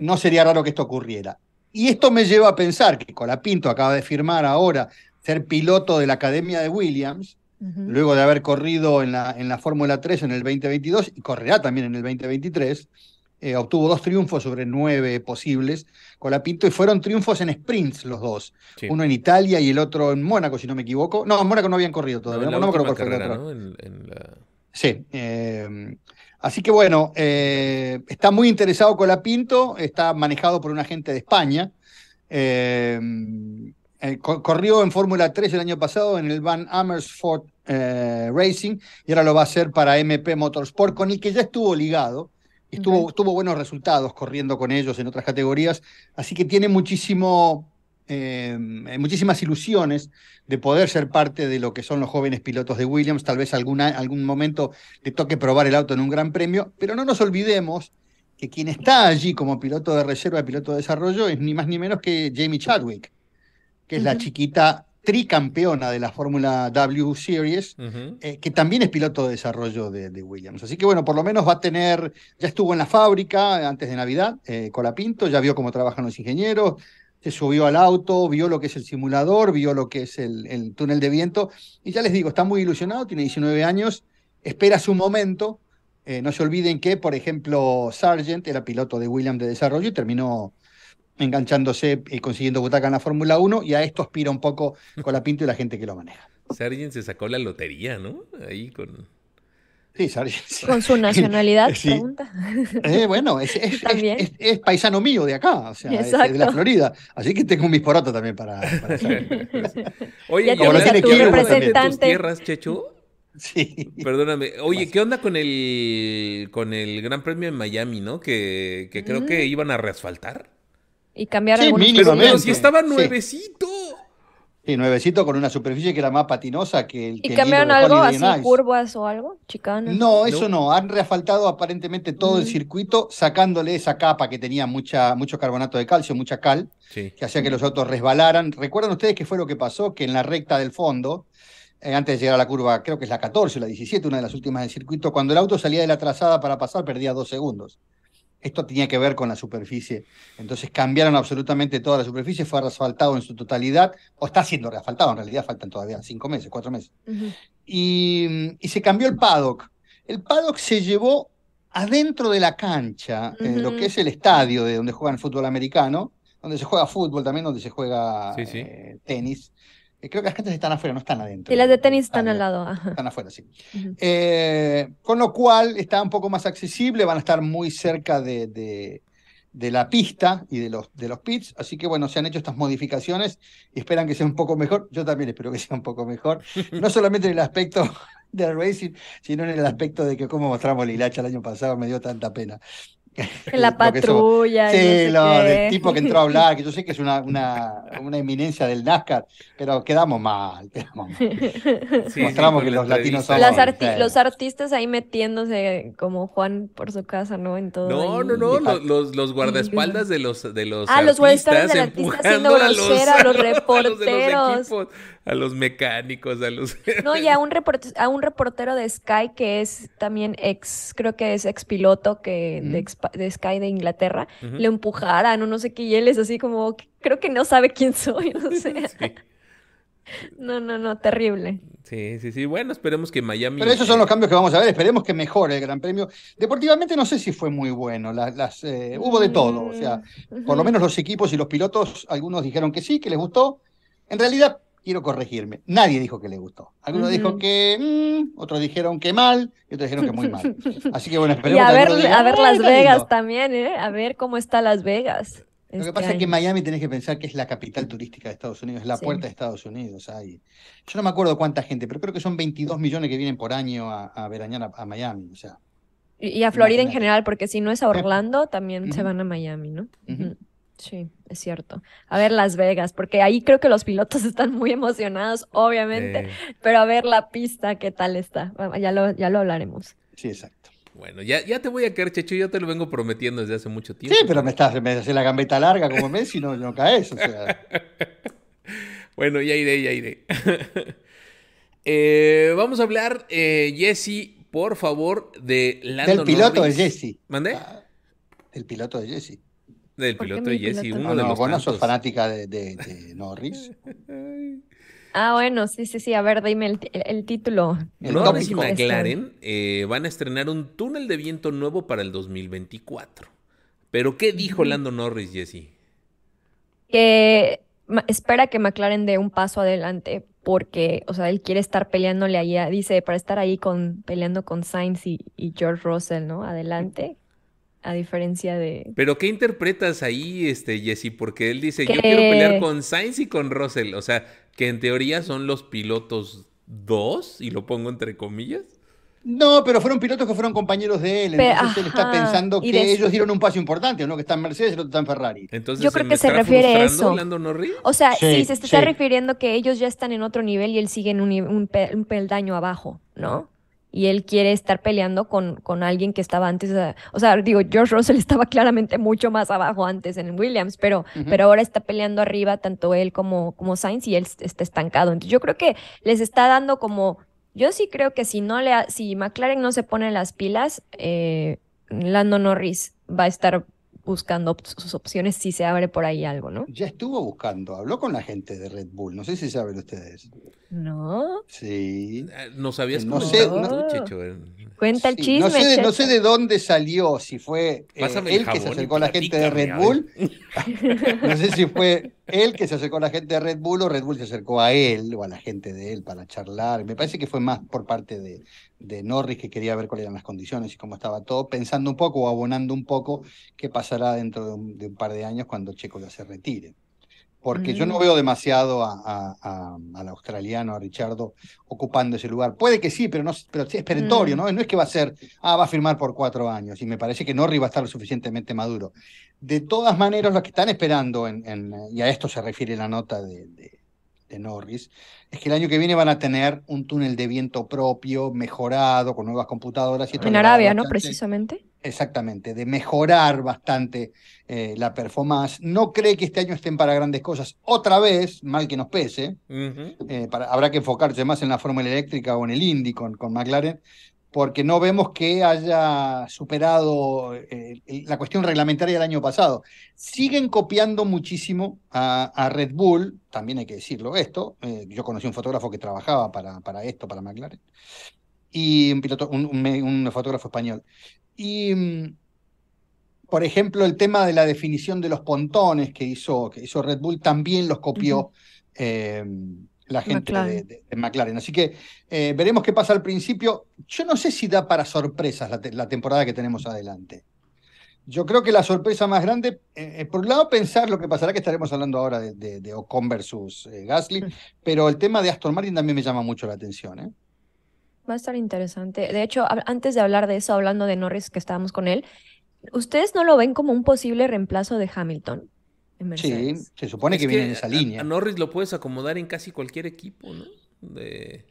no sería raro que esto ocurriera. Y esto me lleva a pensar que Colapinto acaba de firmar ahora ser piloto de la Academia de Williams, Luego de haber corrido en la, en la Fórmula 3 en el 2022 y correrá también en el 2023. eh, obtuvo dos triunfos sobre nueve posibles con la Pinto y fueron triunfos en sprints los dos. Sí. Uno en Italia y el otro en Mónaco, si no me equivoco. No, en Mónaco no habían corrido todavía. No, me acuerdo carrera. ¿no? En, en la... Sí. eh, así que bueno, eh, está muy interesado con la Pinto, está manejado por un agente de España. Eh, co- corrió en Fórmula 3 el año pasado en el Van Amersfoort eh, Racing y ahora lo va a hacer para MP Motorsport, con el que ya estuvo ligado. y Estuvo, tuvo buenos resultados corriendo con ellos en otras categorías, así que tiene muchísimo, eh, muchísimas ilusiones de poder ser parte de lo que son los jóvenes pilotos de Williams. Tal vez alguna, algún momento le toque probar el auto en un gran premio, pero no nos olvidemos que quien está allí como piloto de reserva, piloto de desarrollo, es ni más ni menos que Jamie Chadwick, que es la chiquita tricampeona de la Fórmula W Series, eh, que también es piloto de desarrollo de, de Williams. Así que bueno, por lo menos va a tener, ya estuvo en la fábrica antes de Navidad, eh, Colapinto, ya vio cómo trabajan los ingenieros, se subió al auto, vio lo que es el simulador, vio lo que es el, el túnel de viento, y ya les digo, está muy ilusionado, tiene 19 años, espera su momento. Eh, no se olviden que, por ejemplo, Sargent era piloto de Williams de desarrollo y terminó enganchándose y consiguiendo butaca en la Fórmula 1, y a esto aspira un poco Colapinto y la gente que lo maneja. <laughs> Sargent se sacó la lotería, ¿no? Ahí con... Sí, Sargent. Con su <laughs> nacionalidad, Sí. pregunta. Eh, bueno, es, es- es- es- es paisano mío de acá, o sea, es de la. Florida. Así que tengo mis porotos también para, para. <laughs> Oye, hablando a de tu tus representante. tierras, Checho, Sí. perdóname. Oye, ¿qué onda con el con el Gran Premio en Miami, no? Que, que creo que Mm. iban a reasfaltar. Y cambiar Sí, algunos. Pero si estaba nuevecito. Sí, nuevecito con una superficie que era más patinosa que el que ¿Y cambiaron algo así, Nice. curvas o algo? Chicanas. No, eso no. Han reasfaltado aparentemente todo el Mm. circuito, sacándole esa capa que tenía mucha, mucho carbonato de calcio, mucha cal, Sí. que hacía que los autos resbalaran. ¿Recuerdan ustedes qué fue lo que pasó? Que en la recta del fondo, eh, antes de llegar a la curva, creo que es la 14 o la 17, una de las últimas del circuito, cuando el auto salía de la trazada para pasar, perdía dos segundos. Esto tenía que ver con la superficie. Entonces cambiaron absolutamente toda la superficie, fue reasfaltado en su totalidad, o está siendo reasfaltado, en realidad faltan todavía cinco meses, cuatro meses y, y se cambió el paddock. El paddock se llevó adentro de la cancha, eh, lo que es el estadio de donde juegan fútbol americano, donde se juega fútbol también, donde se juega Sí, sí. eh, tenis. Eh, creo que las canchas están afuera, no están adentro. Y las de tenis están estadio. al lado. Ajá. Están afuera, sí. Ujú. Eh, con lo cual está un poco más accesible, van a estar muy cerca de, de- de la pista y de los, de los pits, así que bueno, se han hecho estas modificaciones y esperan que sea un poco mejor. Yo también espero que sea un poco mejor, <laughs> no solamente en el aspecto del racing, sino en el aspecto de que como mostramos la hilacha el año pasado me dio tanta pena. <laughs> En la Lo que somos. patrulla. no Sí, sé lo qué. del tipo que entró a <laughs> hablar, que yo sé que es una, una, una eminencia del NASCAR, pero quedamos mal, quedamos mal. Sí, Mostramos sí, que los la latinos somos- Las Sí. arti- los artistas ahí metiéndose como Juan por su casa, ¿no? En todo. No, ahí. no, no, Y- lo- los, los guardaespaldas de los, de los Ah, los guardaespaldas del artistas artista a los- grosera a los <laughs> a los de los reporteros. equipos, a los mecánicos, a los... No, y a un, report- a un reportero de Sky que es también ex, creo que es ex piloto que de, Ujú. De Sky de Inglaterra, le empujaran o no sé qué, y él es así como, creo que no sabe quién soy, <laughs> o sea, <laughs> Sí, no, no, no, terrible. sí, sí, sí. Bueno, esperemos que Miami... Pero esos son eh, los cambios que vamos a ver. Esperemos que mejore el Gran Premio. Deportivamente no sé si fue muy bueno. Las, las, eh, hubo de todo. O sea, Mm, por lo menos los equipos y los pilotos, algunos dijeron que sí, que les gustó. En realidad, quiero corregirme. Nadie dijo que les gustó. Algunos Ujú. dijo que mm, otros dijeron que mal y otros dijeron que muy mal. <laughs> Así que bueno, Y esperemos a que ver, diga, a ver "Ah, Las Vegas lindo". también, ¿eh? A ver cómo está Las Vegas. Lo que este pasa es que. Miami tenés que pensar que es la capital turística de Estados Unidos, es la Sí. puerta de Estados Unidos. Hay. Yo no me acuerdo cuánta gente, pero creo que son 22 millones que vienen por año a, a veranear a, a Miami. O sea, Y, y a Florida en general, porque si no es a Orlando, también se van a Miami, ¿no? Ujú. Sí, es cierto. A ver Las Vegas, porque ahí creo que los pilotos <laughs> están muy emocionados, obviamente, eh, pero a ver la pista, ¿qué tal está? Bueno, Ya lo, ya lo hablaremos. sí, exacto. bueno, ya, ya te voy a caer, Checho, yo te lo vengo prometiendo desde hace mucho tiempo. Sí, pero me estás, me haces la gambeta larga como Messi, no, no caes. O sea, <laughs> Bueno, ya iré, ya iré. <laughs> Eh, vamos a hablar, eh, Jesse, por favor, de Lando del piloto de. Jesse. ¿Mandé? Ah, Del piloto de Jesse. Del ¿Por qué piloto de Jesse, piloto? uno No, de no, los vos no sos fanática de, de- de <laughs> Norris. Ah, bueno, sí, sí, sí. A ver, dime el, el- el título. El Norris y tópico. McLaren eh, van a estrenar un túnel de viento nuevo para el 2024. Pero, ¿qué dijo Lando Norris, Jesse? Que espera que McLaren dé un paso adelante porque, o sea, él quiere estar peleándole ahí, a- dice, para estar ahí con, peleando con Sainz y, y George Russell, ¿no? Adelante, a diferencia de... Pero, ¿qué interpretas ahí, este, Jesse? Porque él dice, yo quiero pelear con Sainz y con Russell. O sea, que en teoría son los pilotos dos, y lo pongo entre comillas. No, pero fueron pilotos que fueron compañeros de él. Entonces él está pensando que ellos dieron un paso importante, uno que está en Mercedes y el otro está en Ferrari. Entonces, Yo creo me que se refiere a frustrando eso. Lando Norris? O sea, sí, Sí, se está sí. refiriendo que ellos ya están en otro nivel y él sigue en un, ni- un pe- un peldaño abajo, ¿no? Y él quiere estar peleando con, con alguien que estaba antes, o sea, digo, George Russell <laughs> estaba claramente mucho más abajo antes en Williams, pero, pero ahora está peleando arriba tanto él como, como Sainz y él está estancado. Entonces yo creo que les está dando como, yo sí creo que si no le, ha- si McLaren no se pone las pilas, eh, Lando Norris va a estar buscando op- sus opciones si se abre por ahí algo, ¿no? Ya estuvo buscando, habló con la gente de Red Bull. No sé si saben ustedes. No. Sí. Ah, Nos habías No sé, no- eh. Cuenta el Sí, chisme. no, sé de, no Checho. sé de dónde salió, si fue eh, él que se acercó a la gente de Red. Bull. <laughs> No sé si fue él que se acercó a la gente de Red Bull o Red Bull se acercó a él o a la gente de él para charlar. Me parece que fue más por parte de, de Norris que quería ver cuáles eran las condiciones y cómo estaba todo, pensando un poco o abonando un poco qué pasará dentro de un, de un par de años cuando Checo ya se retire. Porque yo no Mm. veo demasiado a- a- a- al australiano, a Richardo, ocupando ese lugar. Puede que sí, pero, no, pero sí es perentorio, Mm. ¿no? No es que va a ser, ah, va a firmar por cuatro años. Y me parece que Norris va a estar lo suficientemente maduro. De todas maneras, los que están esperando, en, en- y a esto se refiere la nota de, de- de Norris, es que el año que viene van a tener un túnel de viento propio, mejorado, con nuevas computadoras. Y En Arabia, ¿no? Precisamente. Exactamente, de mejorar bastante eh, la performance. No cree que este año estén para grandes cosas. Otra vez, mal que nos pese, eh, para- habrá que enfocarse más en la fórmula eléctrica o en el Indy con, con McLaren, porque no vemos que haya superado eh, la cuestión reglamentaria del año pasado. Siguen copiando muchísimo a, a Red Bull, también hay que decirlo esto. eh, yo conocí un fotógrafo que trabajaba para, para esto, para McLaren, y un piloto, un, un fotógrafo español. Y mm, por ejemplo, el tema de la definición de los pontones que hizo, que hizo Red Bull también los copió eh, la gente de, McLaren. de- de McLaren. Así que eh, veremos qué pasa al principio. Yo no sé si da para sorpresas la, te- la temporada que tenemos adelante. Yo creo que la sorpresa más grande, eh, eh, por un lado, pensar lo que pasará, que estaremos hablando ahora de, Ocon versus eh, Gasly, Mm. pero el tema de Aston Martin también me llama mucho la atención. ¿eh? Va a estar interesante. De hecho, antes de hablar de eso, hablando de Norris, que estábamos con él, ¿ustedes no lo ven como un posible reemplazo de Hamilton en Sí, se supone Es que viene en esa a- línea. A Norris lo puedes acomodar en casi cualquier equipo, ¿no? De...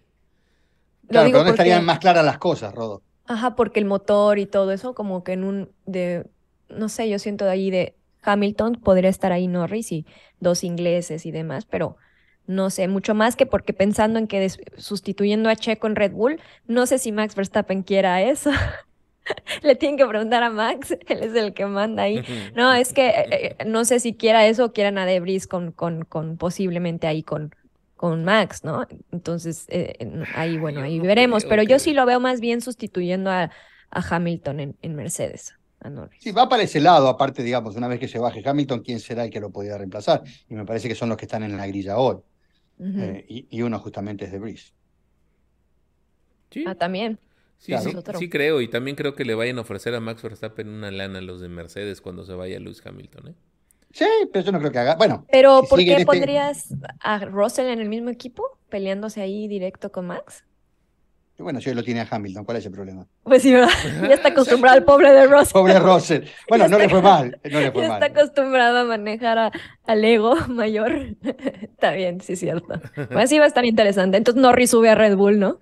Claro, pero ¿dónde porque, estarían más claras las cosas, Rodo? ajá, porque el motor y todo eso, como que en un, de, no sé, yo siento de ahí de Hamilton podría estar ahí Norris y dos ingleses y demás, pero no sé, mucho más que porque pensando en que sustituyendo a Checo en Red Bull, no sé si Max Verstappen quiera eso. <laughs> <laughs> Le tienen que preguntar a Max, <laughs> él es el que manda ahí. No, es que eh, eh, no sé si quiera eso o quieran a Debris con, con, con posiblemente ahí con, con Max, ¿no? Entonces, eh, ahí, bueno, ahí no veremos, creo pero yo sí lo veo más bien sustituyendo a, a Hamilton en, en Mercedes, a Norris. Sí, va para ese lado, aparte, digamos, una vez que se baje Hamilton, ¿quién será el que lo podría reemplazar? Y me parece que son los que están en la grilla hoy. Eh, y, y uno justamente es de Breeze. Sí, Ah, también. Sí, claro. sí, Es otro. sí creo. Y también creo que le vayan a ofrecer a Max Verstappen una lana a los de Mercedes cuando se vaya Lewis Hamilton, ¿eh? Sí, pero yo no creo que haga. Bueno, Pero, Si ¿por qué este- pondrías a Russell en el mismo equipo, peleándose ahí directo con Max? Bueno, si hoy lo tiene a Hamilton, ¿cuál es el problema? Pues sí, ¿verdad? <laughs> Ya está acostumbrado al pobre de Russell. Pobre Russell. Bueno, <laughs> no le está- fue mal, no le <laughs> fue Ya está mal. acostumbrado a manejar a- al ego mayor. Está bien, sí, cierto. Pues sí va a estar interesante. Entonces Norris sube a Red Bull, ¿no?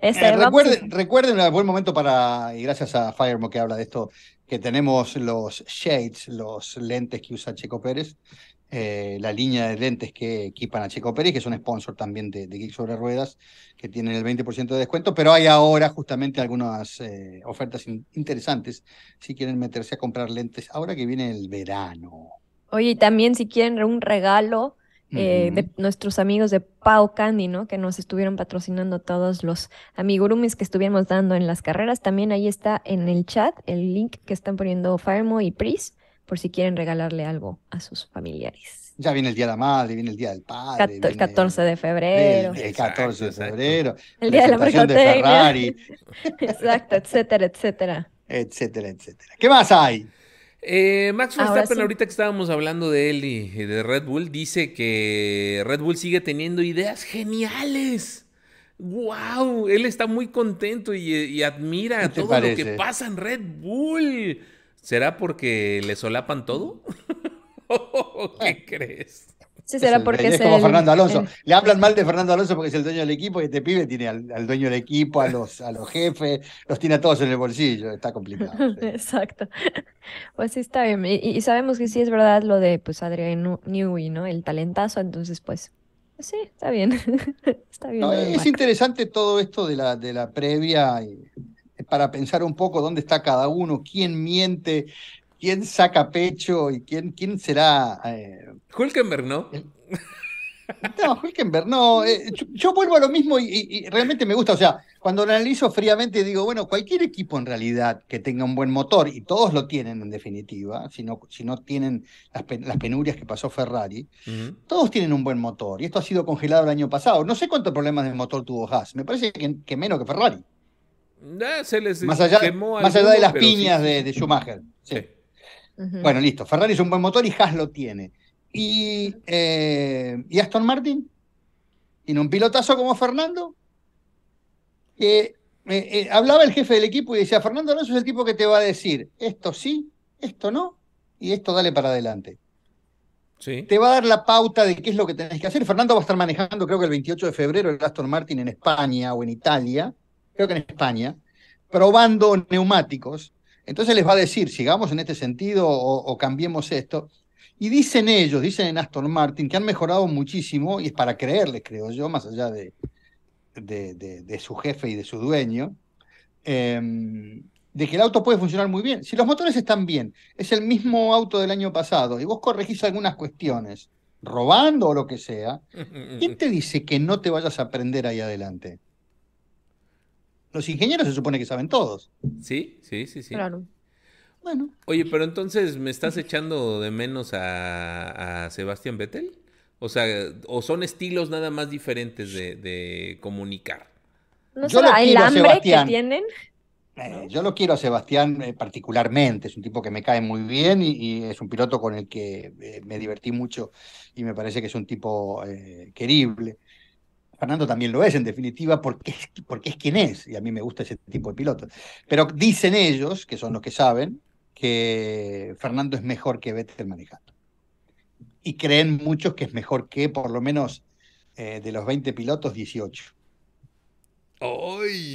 Este, Eh, recuerden, recuerden, un buen momento para, y gracias a Firemo que habla de esto, que tenemos los shades, los lentes que usa Checo Pérez, eh, la línea de lentes que equipan a Checo Pérez, que es un sponsor también de, de Geek sobre Ruedas, que tienen el 20% de descuento, pero hay ahora justamente algunas eh, ofertas in- interesantes si quieren meterse a comprar lentes ahora que viene el verano. Oye, y también si quieren un regalo eh, de nuestros amigos de Pau Candy, ¿no? Que nos estuvieron patrocinando todos los amigurumis que estuvimos dando en las carreras. También ahí está en el chat el link que están poniendo Firemo y Pris por si quieren regalarle algo a sus familiares. Ya viene el Día de la Madre, viene el Día del Padre. Cato- El viene 14 de febrero, El, el Exacto, 14 de exacto. febrero, el día de la presentación de mercadotecnia. Ferrari, <laughs> Exacto, etcétera, etcétera. etcétera, etcétera. ¿Qué más hay? Eh, Max Verstappen, sí. ahorita que estábamos hablando de él y de Red Bull, dice que Red Bull sigue teniendo ideas geniales. ¡Wow! Él está muy contento y, y admira ¿Qué te todo lo que pasa en Red Bull. ¿Será porque le solapan todo? <laughs> ¿O ¿Qué crees? Sí, será Es el- porque es es como el- Fernando Alonso. el- Le hablan mal de Fernando Alonso porque es el dueño del equipo y este pibe tiene al, al dueño del equipo, a los, a los jefes, los tiene a todos en el bolsillo. Está complicado. sí. <laughs> Exacto. Pues sí, está bien. Y, y sabemos que sí es verdad lo de pues Adrián Newey, ¿no? El talentazo, entonces pues, pues sí, está bien. <laughs> Está bien. No, es Max. interesante todo esto de la, de la previa y- para pensar un poco dónde está cada uno, quién miente, quién saca pecho y quién, quién será. eh, Hulkenberg, ¿no? No, Hülkenberg, no. eh, yo, yo vuelvo a lo mismo y, y- y realmente me gusta. O sea, cuando lo analizo fríamente digo, bueno, cualquier equipo en realidad que tenga un buen motor, y todos lo tienen en definitiva, si no, si no tienen las, pen- las penurias que pasó Ferrari, todos tienen un buen motor. Y esto ha sido congelado el año pasado. No sé cuántos problemas de motor tuvo Haas. Me parece que, que menos que Ferrari. Se les Más allá, quemó más allá de las sí, piñas sí, de, sí. de Schumacher. Sí. Sí. Bueno, listo. Ferrari es un buen motor y Haas lo tiene. Y, eh, ¿y Aston Martin tiene un pilotazo como Fernando. que eh, eh, hablaba el jefe del equipo y decía, Fernando Alonso es el tipo que te va a decir, esto sí, esto no, y esto dale para adelante. te va a dar la pauta de qué es lo que tenés que hacer. Fernando va a estar manejando, creo que el 28 de febrero, el Aston Martin en España o en Italia, creo que en España, probando neumáticos. Entonces les va a decir, sigamos en este sentido o, cambiemos esto. Y dicen ellos, dicen en Aston Martin, que han mejorado muchísimo, y es para creerles, creo yo, más allá de, de, su jefe y de su dueño, em, de que el auto puede funcionar muy bien. Si los motores están bien, es el mismo auto del año pasado y vos corregís algunas cuestiones, robando o lo que sea, <laughs> ¿quién te dice que no te vayas a aprender ahí adelante? Los ingenieros se supone que saben todos. Sí, sí, sí, sí. Claro. Bueno. Oye, pero entonces, ¿me estás echando de menos a, a Sebastián Vettel? O sea, ¿o son estilos nada más diferentes de, comunicar? ¿No será el hambre que tienen? Eh, yo lo quiero a Sebastián eh, particularmente, es un tipo que me cae muy bien y, es un piloto con el que eh, me divertí mucho y me parece que es un tipo querible. Fernando también lo es, en definitiva, porque es, porque es quien es, y a mí me gusta ese tipo de pilotos. Pero dicen ellos, que son los que saben, que Fernando es mejor que Vettel manejando. Y creen muchos que es mejor que, por lo menos, de los 20 pilotos, 18.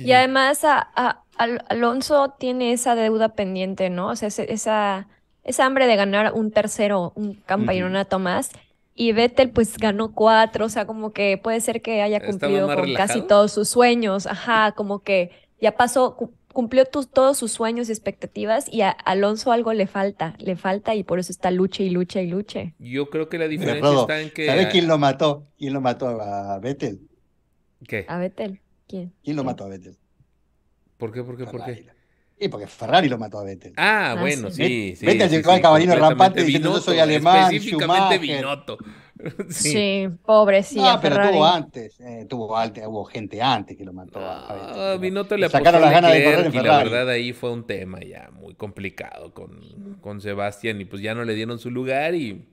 Y además a, Alonso tiene esa deuda pendiente, ¿no? O sea, esa, esa hambre de ganar un tercero, un campeonato más. Y Vettel pues ganó cuatro, o sea, como que puede ser que haya cumplido con casi todos sus sueños, ajá, como que ya pasó, cumplió todos sus sueños y expectativas y a Alonso algo le falta, le falta y por eso está lucha y lucha y lucha. Yo creo que la diferencia está en que... ¿Sabes quién lo mató? ¿Quién lo mató a Vettel? ¿Qué? A Vettel. ¿Quién? lo mató a Vettel? ¿Por qué? ¿Por qué? ¿Por qué? Y porque Ferrari lo mató a Vettel. Ah, ah bueno, sí, sí. Vettel llegó al caballero rampante diciendo yo soy alemán, específicamente Binotto. <laughs> sí. pobre, sí. No, pero tuvo antes, eh, tuvo, antes, hubo gente antes que lo mató. Ah, Binotto le sacaron las ganas de correr en Ferrari. Y la verdad ahí fue un tema ya muy complicado con, con Sebastián y pues ya no le dieron su lugar y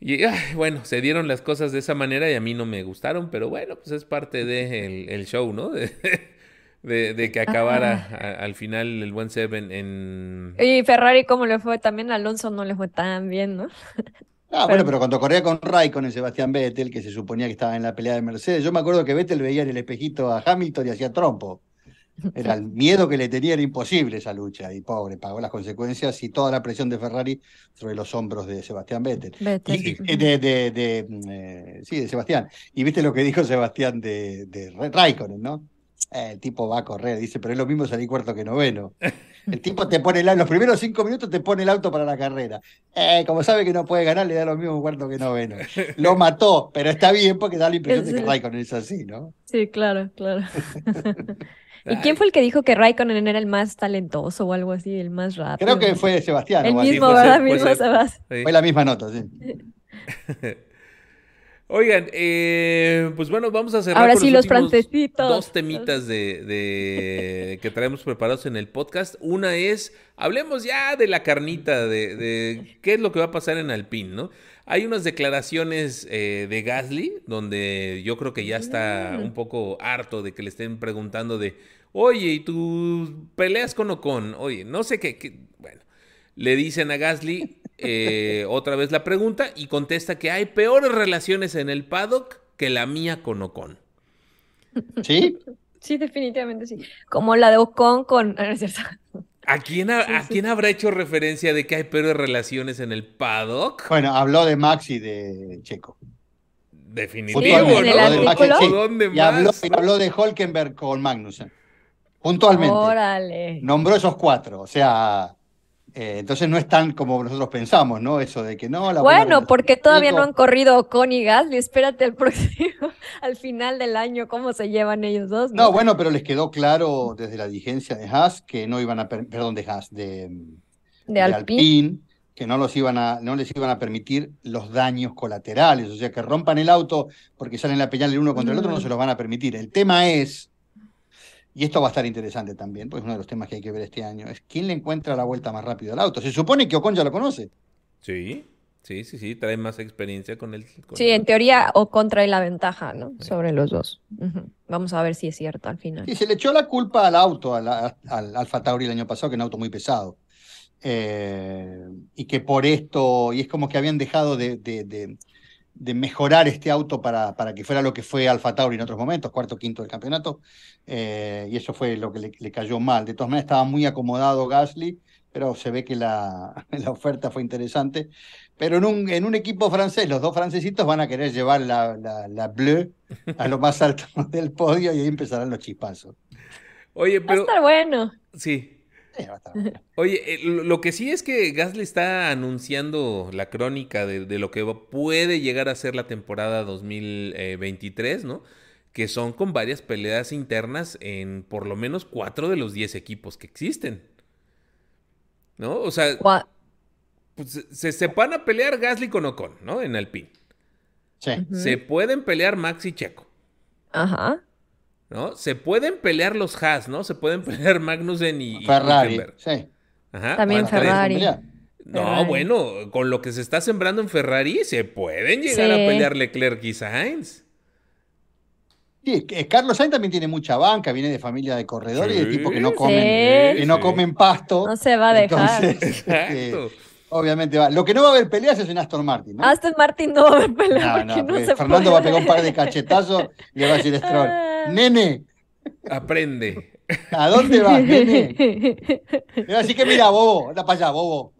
y bueno, se dieron las cosas de esa manera y a mí no me gustaron, pero bueno, pues es parte del de el show, ¿no? <laughs> De, de, que acabara al final el buen Seven en... Y Ferrari, ¿cómo le fue? También Alonso no le fue tan bien, ¿no? Ah, bueno, pero cuando corría con Raikkonen, Sebastián Vettel, que se suponía que estaba en la pelea de Mercedes, yo me acuerdo que Vettel veía en el espejito a Hamilton y hacía trompo. Era el miedo que le tenía, era imposible esa lucha. Y pobre, pagó las consecuencias y toda la presión de Ferrari sobre los hombros de Sebastián Vettel. de, de, eh, sí, de Sebastián. Y viste lo que dijo Sebastián de, de Raikkonen, ¿no? Eh, el tipo va a correr, dice, pero es lo mismo salir cuarto que noveno. El tipo te pone el, los primeros cinco minutos te pone el auto para la carrera. Eh, como sabe que no puede ganar, le da lo mismo cuarto que noveno. Lo mató, pero está bien porque da la impresión de que Raikkonen es así, ¿no? Sí, claro, claro. <laughs> ¿Y quién fue el que dijo que Raikkonen era el más talentoso o algo así, el más rápido? Creo que fue Sebastián. El mismo, Sebastián. Fue la misma nota, sí. <laughs> Oigan, eh, pues bueno, vamos a cerrar Ahora sí, los, francesitos. Dos temitas de, que traemos preparados en el podcast. Una es, hablemos ya de la carnita, de, de qué es lo que va a pasar en Alpine, ¿no? Hay unas declaraciones eh, de Gasly donde yo creo que ya está mm. un poco harto de que le estén preguntando de, oye, ¿y tú peleas con o con? Oye, no sé qué, bueno, le dicen a Gasly eh, otra vez la pregunta y contesta que hay peores relaciones en el paddock que la mía con Ocon. ¿Sí? Sí, definitivamente sí. Como la de Ocon con... ¿A quién, ¿A quién habrá hecho referencia de que hay peores relaciones en el paddock? Bueno, habló de Max y de Checo. Definitivo, ¿no? Y habló, de Holkenberg con Magnussen. Puntualmente. Órale. Nombró esos cuatro. O sea, eh, entonces no es tan como nosotros pensamos, ¿no? Eso de que no. La bueno, porque todavía no han corrido con y Gasly. Espérate al <laughs> próximo, al final del año, cómo se llevan ellos dos. No, bueno, pero les quedó claro desde la dirigencia de Haas que no iban a, perdón, de Haas, de, de, Alpine. que no, los iban a, no les iban a permitir los daños colaterales, o sea, que rompan el auto porque salen la peñal el uno contra el otro, no mm. se los van a permitir. El tema es y esto va a estar interesante también, porque es uno de los temas que hay que ver este año, es quién le encuentra la vuelta más rápido al auto. Se supone que Ocon ya lo conoce. Sí, sí, sí, sí, trae más experiencia con él. sí, en teoría Ocon trae la ventaja, ¿no? Sobre los dos. Vamos a ver si es cierto al final. Sí, se le echó la culpa al auto, al, al Alfa Tauri el año pasado, que es un auto muy pesado. eh, y que por esto, y es como que habían dejado de, de, de, mejorar este auto para, para, que fuera lo que fue Alfa Tauri en otros momentos, cuarto, quinto del campeonato, eh, y eso fue lo que le, le, cayó mal. De todas maneras, estaba muy acomodado Gasly, pero se ve que la, <laughs> la oferta fue interesante. Pero en un, en un equipo francés, los dos francesitos van a querer llevar la, la, la Bleu a lo más alto <laughs> del podio y ahí empezarán los chispazos. Oye, pero. Va a estar bueno. Sí, <laughs> Oye, eh, lo que sí es que Gasly está anunciando la crónica de, lo que puede llegar a ser la temporada 2023, ¿no? Que son con varias peleas internas en por lo menos cuatro de los diez equipos que existen. ¿No? O sea, pues, se, se, van a pelear Gasly con Ocon, ¿no? En Alpine. Sí. Se pueden pelear Max y Checo. Ajá. ¿No? Se pueden pelear los Haas, ¿no? Se pueden <laughs> pelear Magnussen y, Ferrari. sí. Ajá. También Ferrari. No, bueno, con lo que se está sembrando en Ferrari, se pueden llegar a pelear Leclerc y Sainz. Sí, Carlos Sainz también tiene mucha banca, viene de familia de corredores y de tipo que no comen, que no comen pasto. No se va a dejar. <laughs> Exacto. Obviamente va. Lo que no va a haber peleas es en Aston Martin, ¿no? Aston Martin no va a haber peleas. No, no, Fernando va a pegar un par de cachetazos y le va a decir <laughs> Stroll. Nene. Aprende. ¿A dónde vas, nene? <laughs> Le va a decir que mira, bobo. Anda para allá, bobo.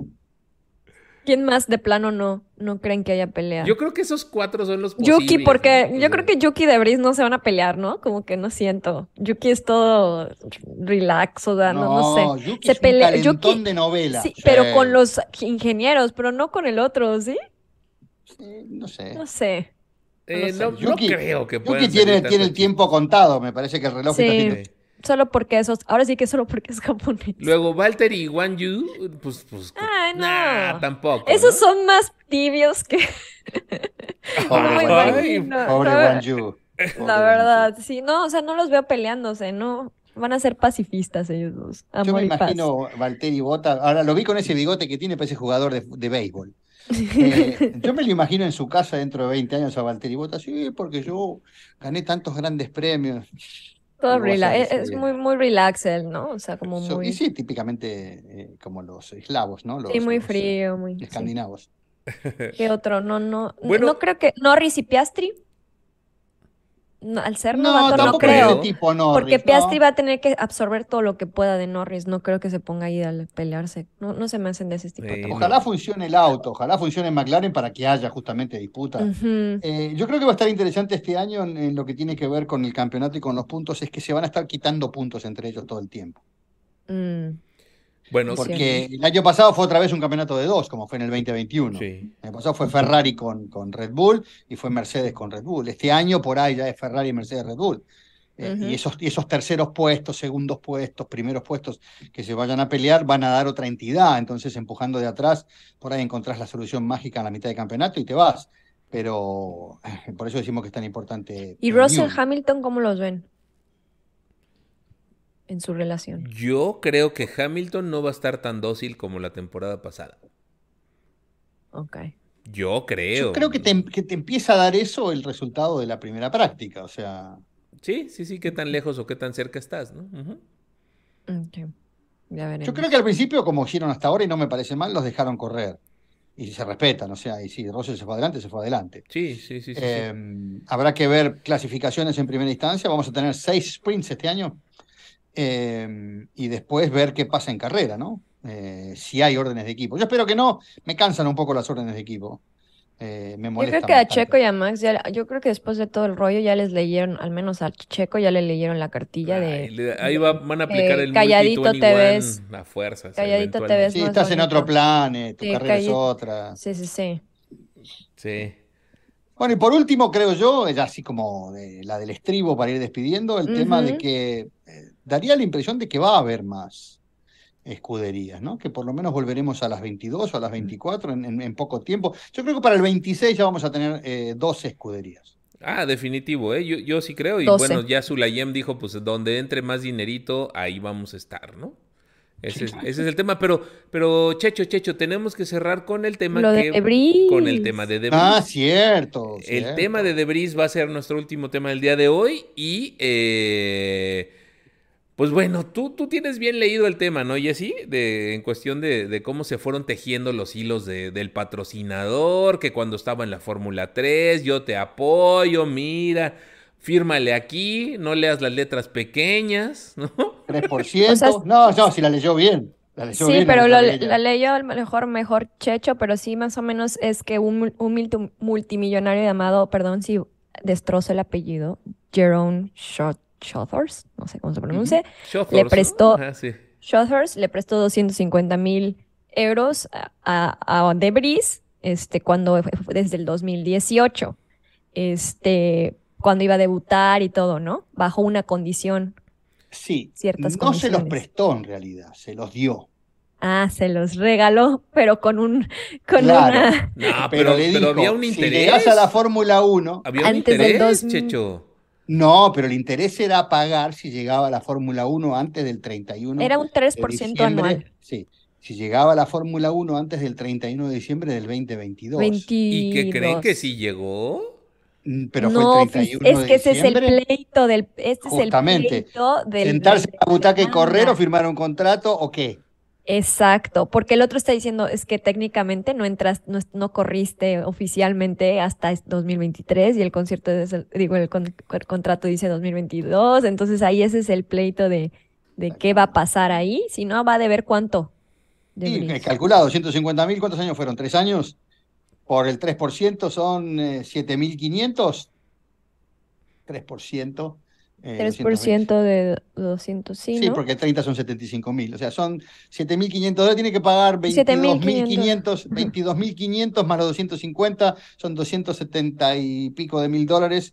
¿Quién más de plano no, no creen que haya pelea? Yo creo que esos cuatro son los posibles. Yuki, porque yo creo que Yuki y Debris no se van a pelear, ¿no? Como que no siento. Yuki es todo relax, o sea, no, no, sé. Yuki se es pelea. Un Yuki, de novela. Sí, pero con los ingenieros, pero no con el otro, ¿sí? Sí, no sé. No sé. Eh, no, creo que pueda. Yuki tiene, tiene el tiempo contado, me parece que el reloj está Solo porque esos, ahora sí que solo porque es <laughs> japonés. Luego Walter y Wan Yu, pues, pues Ay, no. tampoco. Esos son más tibios que. <laughs> Pobre, Wan Yu. La verdad, sí, no, o sea, no los veo peleándose, no. Van a ser pacifistas ellos dos. Yo me imagino Valtteri Bota, ahora lo vi con ese bigote que tiene, parece jugador de, de béisbol. <laughs> Eh, yo me lo imagino en su casa dentro de 20 años a Valtteri Bota, sí, porque yo gané tantos grandes premios. Todo relax, es, muy, muy relax él, ¿no? O sea, como muy... Y sí, típicamente eh, como los eslavos, ¿no? Los, sí, muy frío, muy... Escandinavos. ¿Qué otro? No, no, no creo que... ¿Norris y Piastri? Al ser novato no, creo. porque Piastri va a tener que absorber todo lo que pueda de Norris. No creo que se ponga ahí a pelearse. No, no se me hacen de ese tipo. ojalá funcione el auto, ojalá funcione McLaren para que haya justamente disputa. Eh, yo creo que va a estar interesante este año en, lo que tiene que ver con el campeonato y con los puntos, es que se van a estar quitando puntos entre ellos todo el tiempo. Mm. Bueno, porque el año pasado fue otra vez un campeonato de dos, como fue en el 2021. El año pasado fue Ferrari con, con Red Bull y fue Mercedes con Red Bull. Este año por ahí ya es Ferrari, Mercedes, Red Bull. Eh, y, esos, esos terceros puestos, segundos puestos, primeros puestos que se vayan a pelear van a dar otra entidad. Entonces, empujando de atrás, por ahí encontrás la solución mágica en la mitad del campeonato y te vas. Pero eh, por eso decimos que es tan importante. ¿Y Russell Hamilton cómo los ven? En su relación. Yo creo que Hamilton no va a estar tan dócil como la temporada pasada. Ok. Yo creo. Yo creo que te, que te empieza a dar eso el resultado de la primera práctica, o sea. Sí, sí, sí, qué tan lejos o qué tan cerca estás, ¿no? ya Yo creo que al principio, como hicieron hasta ahora, y no me parece mal, los dejaron correr. Y se respetan, o sea, y si Russell se fue adelante, se fue adelante. Sí, sí, sí. sí, eh, Habrá que ver clasificaciones en primera instancia. Vamos a tener seis sprints este año. Em, y después ver qué pasa en carrera, ¿no? Eh, si hay órdenes de equipo. Yo espero que no, me cansan un poco las órdenes de equipo. Eh, me yo creo que a Checo y a Max, yo creo que después de todo el rollo ya les leyeron, al menos a Checo ya le leyeron la cartilla de... ahí van a aplicar el calladito te ves. A fuerza. Calladito te ves. Sí, estás en otro plan, eh, tu carrera es otra. Sí, sí, sí. Sí. Bueno, y por último, creo yo, ya así como de, la del estribo para ir despidiendo, el tema de que daría la impresión de que va a haber más escuderías, ¿no? Que por lo menos volveremos a las 22 o a las 24 en, poco tiempo. Yo creo que para el 26 ya vamos a tener eh, 12 escuderías. Ah, definitivo, ¿eh? Yo, yo sí creo. Y bueno, ya Sulayem dijo, pues donde entre más dinerito, ahí vamos a estar, ¿no? Ese, es, el tema, pero, pero Checho, Checho, tenemos que cerrar con el tema que, con el tema de Debris. Ah, cierto, El tema de Debris va a ser nuestro último tema del día de hoy y eh, Pues bueno, tú, tú tienes bien leído el tema, ¿no, Jessy? De, en cuestión de, de cómo se fueron tejiendo los hilos de, del patrocinador, que cuando estaba en la Fórmula 3, yo te apoyo, mira, fírmale aquí, no leas las letras pequeñas, ¿no? 3%. <laughs> O sea, no, no, si la leyó bien. La leyó Sí, bien, pero la lo, la leyó a lo mejor mejor Checho, pero sí más o menos es que un, mul- un multi- multimillonario llamado, perdón si destrozo el apellido, Jerome Shot- Shothers, no sé cómo se pronuncia, Shothorse, le ¿no? prestó, sí. Shothers le prestó 250 mil euros a, a, a Debris este, cuando desde el 2018, este, cuando iba a debutar y todo, ¿no? Bajo una condición. Sí, ciertas no se los prestó en realidad, se los dio. Ah, se los regaló, pero con un, con Claro. una... No, <laughs> pero, le pero dijo, había un si interés. llegás a la Fórmula 1, Había un Antes del interés, 2000. Checho. no, pero el interés era pagar si llegaba a la Fórmula 1 antes del 31 Era un de 3% diciembre. anual. Sí, si llegaba a la Fórmula 1 antes del 31 de diciembre del 2022. 22. ¿Y qué creen que sí llegó? Mm, Pero No, fue el fis- 31 es de que ese es el diciembre. pleito del, este es el Justamente. pleito del, Sentarse en la butaca y correr o firmar un contrato o qué. Exacto, porque el otro está diciendo es que técnicamente no entras, no, no corriste oficialmente hasta es- 2023 y el concierto es el- digo el, con- el contrato dice 2022, entonces ahí ese es el pleito de, de qué va a pasar ahí, si no va a deber cuánto. Bridge. eh, calculado, 150 mil, ¿cuántos años fueron? ¿Tres años? Por el 3% son eh, 7.500. 3%. eh, 3% de 200, sí, Sí, ¿no? porque 30 son 75 mil. O sea, son 7.500 dólares. Tiene que pagar 7.500. 22.500 22.500 más los 250. Son 270 y pico de mil dólares.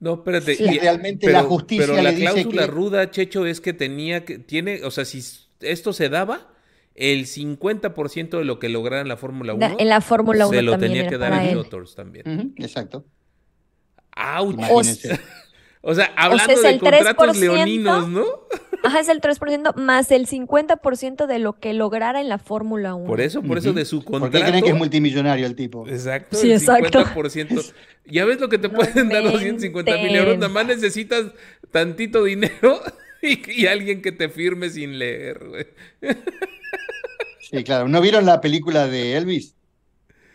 No, espérate. Sí. y- Realmente la justicia pero la le dice cláusula que- ruda, Checho, es que tenía que, tiene, o sea, si esto se daba, el 50% de lo que lograra en la Fórmula 1 Da- en la Fórmula 1 se lo también tenía que dar a él. Shotters también. Exacto. ¡Auch! O sea, hablando es de el contratos 3%. leoninos, ¿no? Ajá, es el 3% más el 50% de lo que lograra en la Fórmula 1. Por eso, por eso de su ¿Por qué contrato. creen que es multimillonario el tipo? Exacto, Sí, el exacto. 50%. Ya ves lo que te No pueden dar 250 mil euros, nada más necesitas tantito dinero y, <laughs> y alguien que te firme sin leer, güey. Sí, claro. ¿No vieron la película de Elvis?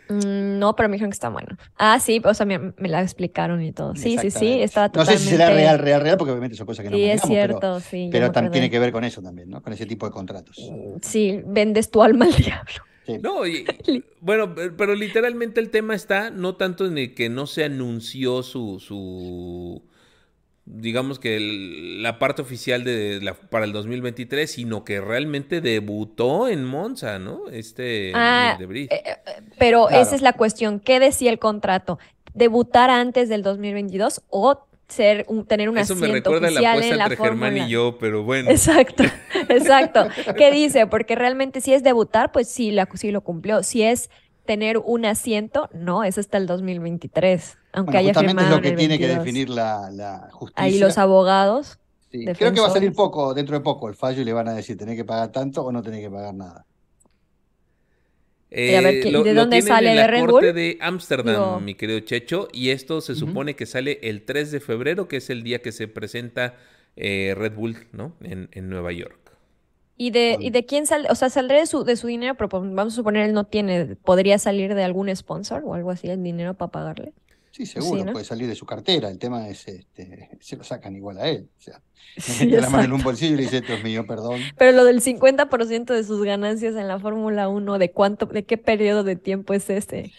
Mm, no, pero me dijeron que está bueno. Ah, sí, o sea, me, me la explicaron y todo. Sí, sí, sí, estaba No sé si será real, real, real, porque obviamente son cosas que no Sí, es manejamos, pero, cierto, sí. pero me tam- tiene que ver con eso también, ¿no? Con ese tipo de contratos. Sí, vendes tu alma al diablo. Sí. No, y- <laughs> bueno, pe- pero literalmente el tema está no tanto en el que no se anunció su, su digamos que el- la parte oficial de la, para el 2023, sino que realmente debutó en Monza, ¿no? Este Ah, de. Eh, eh, pero Claro. esa es la cuestión. ¿Qué decía el contrato? ¿Debutar antes del 2022 o ser un- tener un Eso me asiento recuerda a la oficial apuesta en la entre Germán y yo, pero bueno. Exacto, <laughs> exacto. ¿Qué dice? Porque realmente si es debutar, pues sí, la, sí lo cumplió. Si es tener un asiento, no, es hasta el 2023, aunque Bueno, haya justamente es lo que tiene que 22. definir la, la justicia. Ahí los abogados. Sí, Creo que va a salir poco, dentro de poco, el fallo y le van a decir, tenés que pagar tanto o no tenés que pagar nada. Eh, a ver, ¿qué- y lo, de lo dónde tienen sale? en ¿De la Red corte Bull? de Ámsterdam, Digo- mi querido Checho, y esto se supone que sale el 3 de febrero, que es el día que se presenta eh, Red Bull, ¿no? En, en Nueva York. ¿Y de, y de quién sale? O sea, saldrá de su, de su dinero, pero pues, vamos a suponer él no tiene, podría salir de algún sponsor o algo así, el dinero para pagarle. Sí, seguro, ¿no? puede salir de su cartera. El tema es, este, <laughs> se lo sacan igual a él. O sea, <laughs> Sí, mete la mano en un bolsillo y le dice, esto es mío, perdón. Pero lo del 50% de sus ganancias en la Fórmula 1, ¿de cuánto, de qué periodo de tiempo es ese?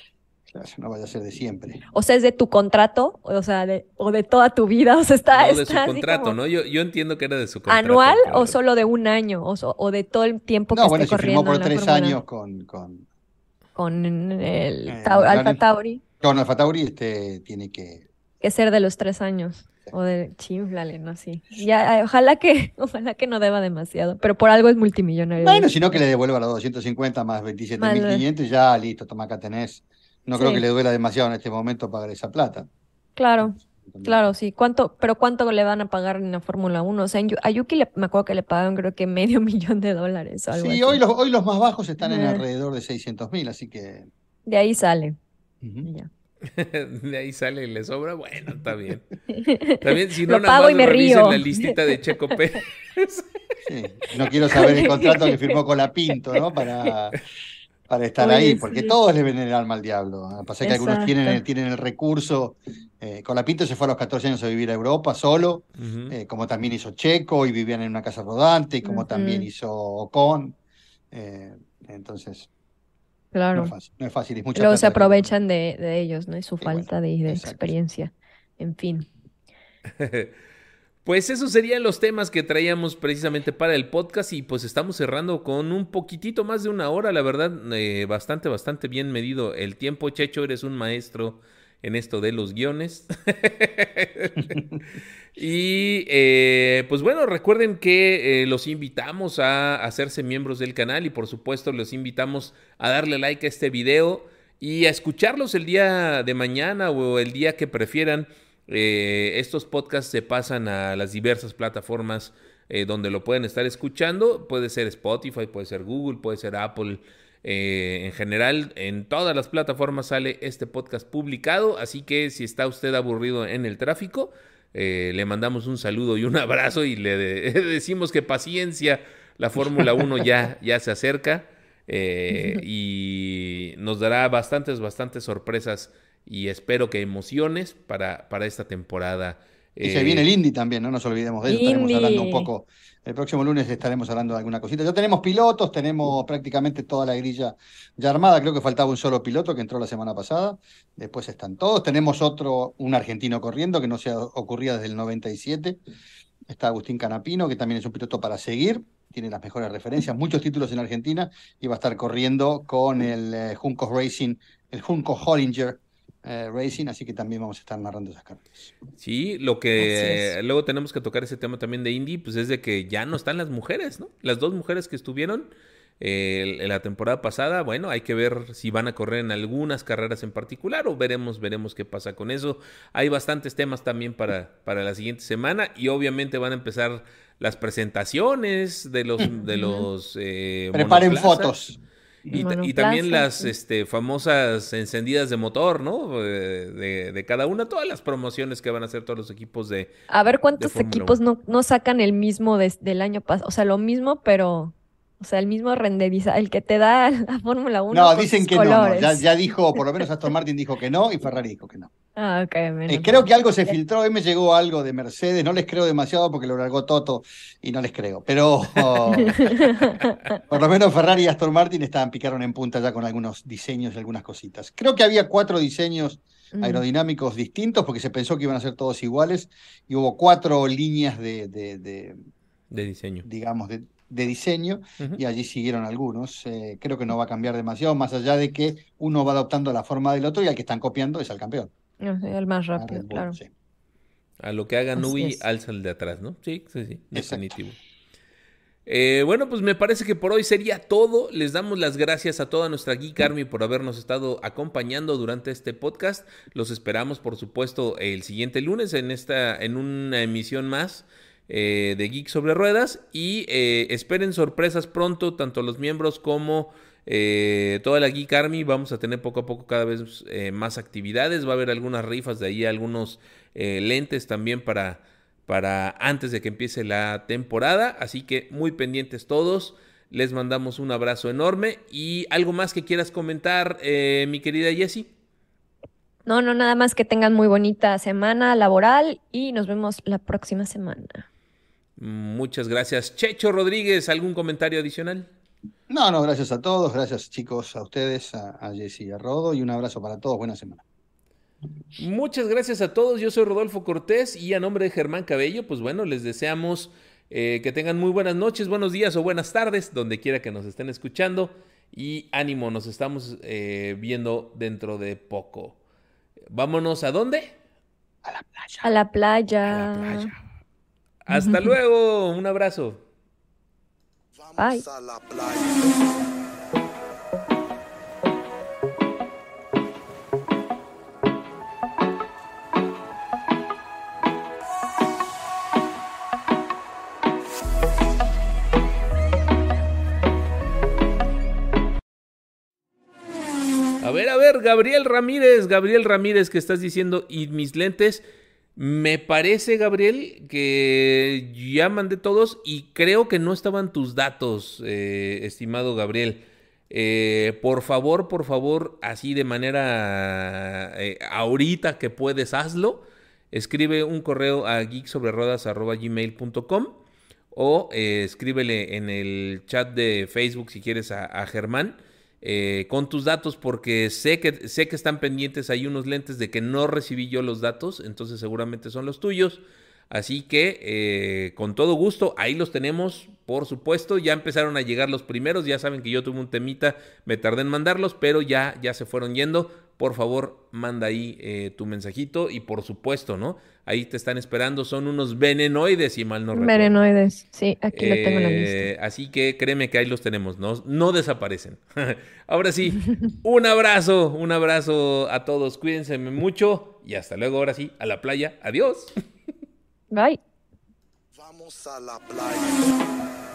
Claro, no vaya a ser de siempre. O sea, es de tu contrato, o sea, de, o de toda tu vida, o sea, está, no, de su está así contrato, como ¿no? Yo, yo entiendo que era de su contrato. anual pero- o solo de un año, o, so- o de todo el tiempo que No, bueno, esté si firmó corriendo por en la tres Fórmula años con, con, con el Eh, Tau- Alfa. Tauri, con Alfa Tauri, este, tiene que... que ser de los tres años. O de chiflale, no sí. Ya, ojalá que, <laughs> ojalá que no deba demasiado, pero por algo es multimillonario. Bueno, sino que le devuelva los 250 más 27.500 y ya, listo, toma acá tenés. No creo que le duela demasiado en este momento pagar esa plata. Claro, claro, sí. ¿Cuánto, pero cuánto le van a pagar en la Fórmula 1? O sea, a Yuki le- me acuerdo que le pagaron creo que medio <laughs> millón de dólares o algo Sí, así. hoy los, hoy los más bajos están en alrededor de 600 mil, así que... De ahí sale. Ya. <laughs> de ahí sale y le sobra, bueno, está bien. <laughs> También, si no, Lo nada pago más y me revisen río. la listita de Checo <laughs> Pérez. Sí, No quiero saber el contrato que firmó con la Pinto, ¿no? Para, para estar Oye, ahí, porque sí. todos le venden el alma al diablo. Lo que Pasa es que algunos tienen, el- tienen el recurso. eh, con la Pinto se fue a los 14 años a vivir a Europa solo, eh, como también hizo Checo y vivían en una casa rodante, y como también hizo Ocon. eh, entonces, no Claro. es fácil, no es fácil. y mucha Luego se aprovechan de, de ellos, ¿no? Y su bueno, falta de, experiencia. En fin. <laughs> Pues esos serían los temas que traíamos precisamente para el podcast y pues estamos cerrando con un poquitito más de una hora, la verdad, eh, bastante, bastante bien medido el tiempo. Checho, eres un maestro en esto de los guiones. <laughs> <laughs> y eh, pues bueno, recuerden que eh, los invitamos a hacerse miembros del canal y por supuesto los invitamos a darle like a este video y a escucharlos el día de mañana o el día que prefieran. Eh, estos podcasts se pasan a las diversas plataformas eh, donde lo pueden estar escuchando. Puede ser Spotify, puede ser Google, puede ser Apple. En general, en todas las plataformas sale este podcast publicado. Así que si está usted aburrido en el tráfico, eh, le mandamos un saludo y un <laughs> abrazo y le de- <laughs> decimos que paciencia, la Fórmula 1 ya, ya se acerca eh, <laughs> y nos dará bastantes, bastantes sorpresas y espero que emociones para, para esta temporada. Y se Eh, viene el Indy también, no nos olvidemos de eso. Estaremos hablando un poco. El próximo lunes estaremos hablando de alguna cosita. Ya tenemos pilotos, tenemos prácticamente toda la grilla ya armada. Creo que faltaba un solo piloto que entró la semana pasada. Después están todos. Tenemos otro, un argentino corriendo que no se ocurría desde el 97. Está Agustín Canapino, que también es un piloto para seguir. Tiene las mejores referencias, muchos títulos en Argentina. Y va a estar corriendo con el eh, Junco Racing, el Junco Hollinger eh, Racing. Así que también vamos a estar narrando esas carreras. Sí, lo que luego tenemos que tocar ese tema también de Indy, pues es de que ya no están las mujeres, ¿no? Las dos mujeres que estuvieron eh, en la temporada pasada, bueno, hay que ver si van a correr en algunas carreras en particular o veremos, veremos qué pasa con eso. Hay bastantes temas también para, para la siguiente semana y obviamente van a empezar las presentaciones de los de los eh, Preparen monoplazas. fotos. Y, ta- y también las sí. este, famosas encendidas de motor, ¿no? Eh, De, de cada una, todas las promociones que van a hacer todos los equipos de... A ver cuántos equipos no, no sacan el mismo del año pasado. O sea, lo mismo, pero. O sea, el mismo renderiza, el que te da <laughs> la Fórmula 1 No, con dicen sus que no. Ya, ya dijo, por lo menos Aston Martin dijo que no y Ferrari dijo que no. Ah, ok, menos Eh, creo que algo se filtró, hoy me llegó algo de Mercedes, no les creo demasiado porque lo largó Toto y no les creo, pero oh, <laughs> por lo menos Ferrari y Aston Martin estaban picaron en punta ya con algunos diseños y algunas cositas. Creo que había cuatro diseños Mm. aerodinámicos distintos porque se pensó que iban a ser todos iguales y hubo cuatro líneas de, de- de, de diseño. digamos, de, de diseño y allí siguieron algunos. Eh, creo que no va a cambiar demasiado, más allá de que uno va adoptando la forma del otro y al que están copiando es al campeón. El más a rápido, claro. sí. A lo que haga es. alza el de atrás, ¿no? Sí, sí, sí, definitivo. Eh, bueno, pues me parece que por hoy sería todo. Les damos las gracias a toda nuestra Geek Army por habernos estado acompañando durante este podcast. Los esperamos, por supuesto, el siguiente lunes en esta, en una emisión más eh, de Geek sobre Ruedas. Y eh, esperen sorpresas pronto, tanto los miembros como eh, toda la Geek Army. Vamos a tener poco a poco cada vez eh, más actividades. Va a haber algunas rifas de ahí, algunos eh, lentes también para para antes de que empiece la temporada. Así que muy pendientes todos. Les mandamos un abrazo enorme. ¿Y algo más que quieras comentar, mi querida Jessie? No, no, nada más que tengan muy bonita semana laboral y nos vemos la próxima semana. Muchas gracias. Checho Rodríguez, ¿algún comentario adicional? No, no, gracias a todos, gracias chicos, a ustedes, a, a Jesse y a Rodo, y un abrazo para todos, buena semana. Muchas gracias a todos. Yo soy Rodolfo Cortés y a nombre de Germán Cabello, pues bueno, les deseamos eh, que tengan muy buenas noches, buenos días o buenas tardes, donde quiera que nos estén escuchando. Y ánimo, nos estamos eh, viendo dentro de poco. Vámonos a dónde? A la playa. A la A playa. la playa. Hasta luego, un abrazo. Bye. A ver, a ver, Gabriel Ramírez, Gabriel Ramírez, que estás diciendo, y mis lentes. Me parece, Gabriel, que ya mandé todos y creo que no estaban tus datos, eh, estimado Gabriel. Eh, por favor, por favor, así de manera eh, ahorita que puedes, hazlo. Escribe un correo a geeksobrerodas.gmail.com o escríbele en el chat de Facebook si quieres a Germán eh, con tus datos porque sé que, sé que están pendientes hay unos lentes de que no recibí yo los datos, entonces seguramente son los tuyos. Así que eh, con todo gusto, ahí los tenemos, por supuesto. Ya empezaron a llegar los primeros, ya saben que yo tuve un temita, me tardé en mandarlos, pero ya, ya se fueron yendo por favor, manda ahí eh, tu mensajito y por supuesto, ¿no? Ahí te están esperando, son unos venenoides, y mal no recuerdo. Venenoides, sí, aquí lo tengo en la lista. Eh, así que créeme que ahí los tenemos, no, no desaparecen. <laughs> Ahora sí, un abrazo, un abrazo a todos, cuídense mucho y hasta luego, ahora sí, a la playa, adiós. Bye. Vamos a la playa.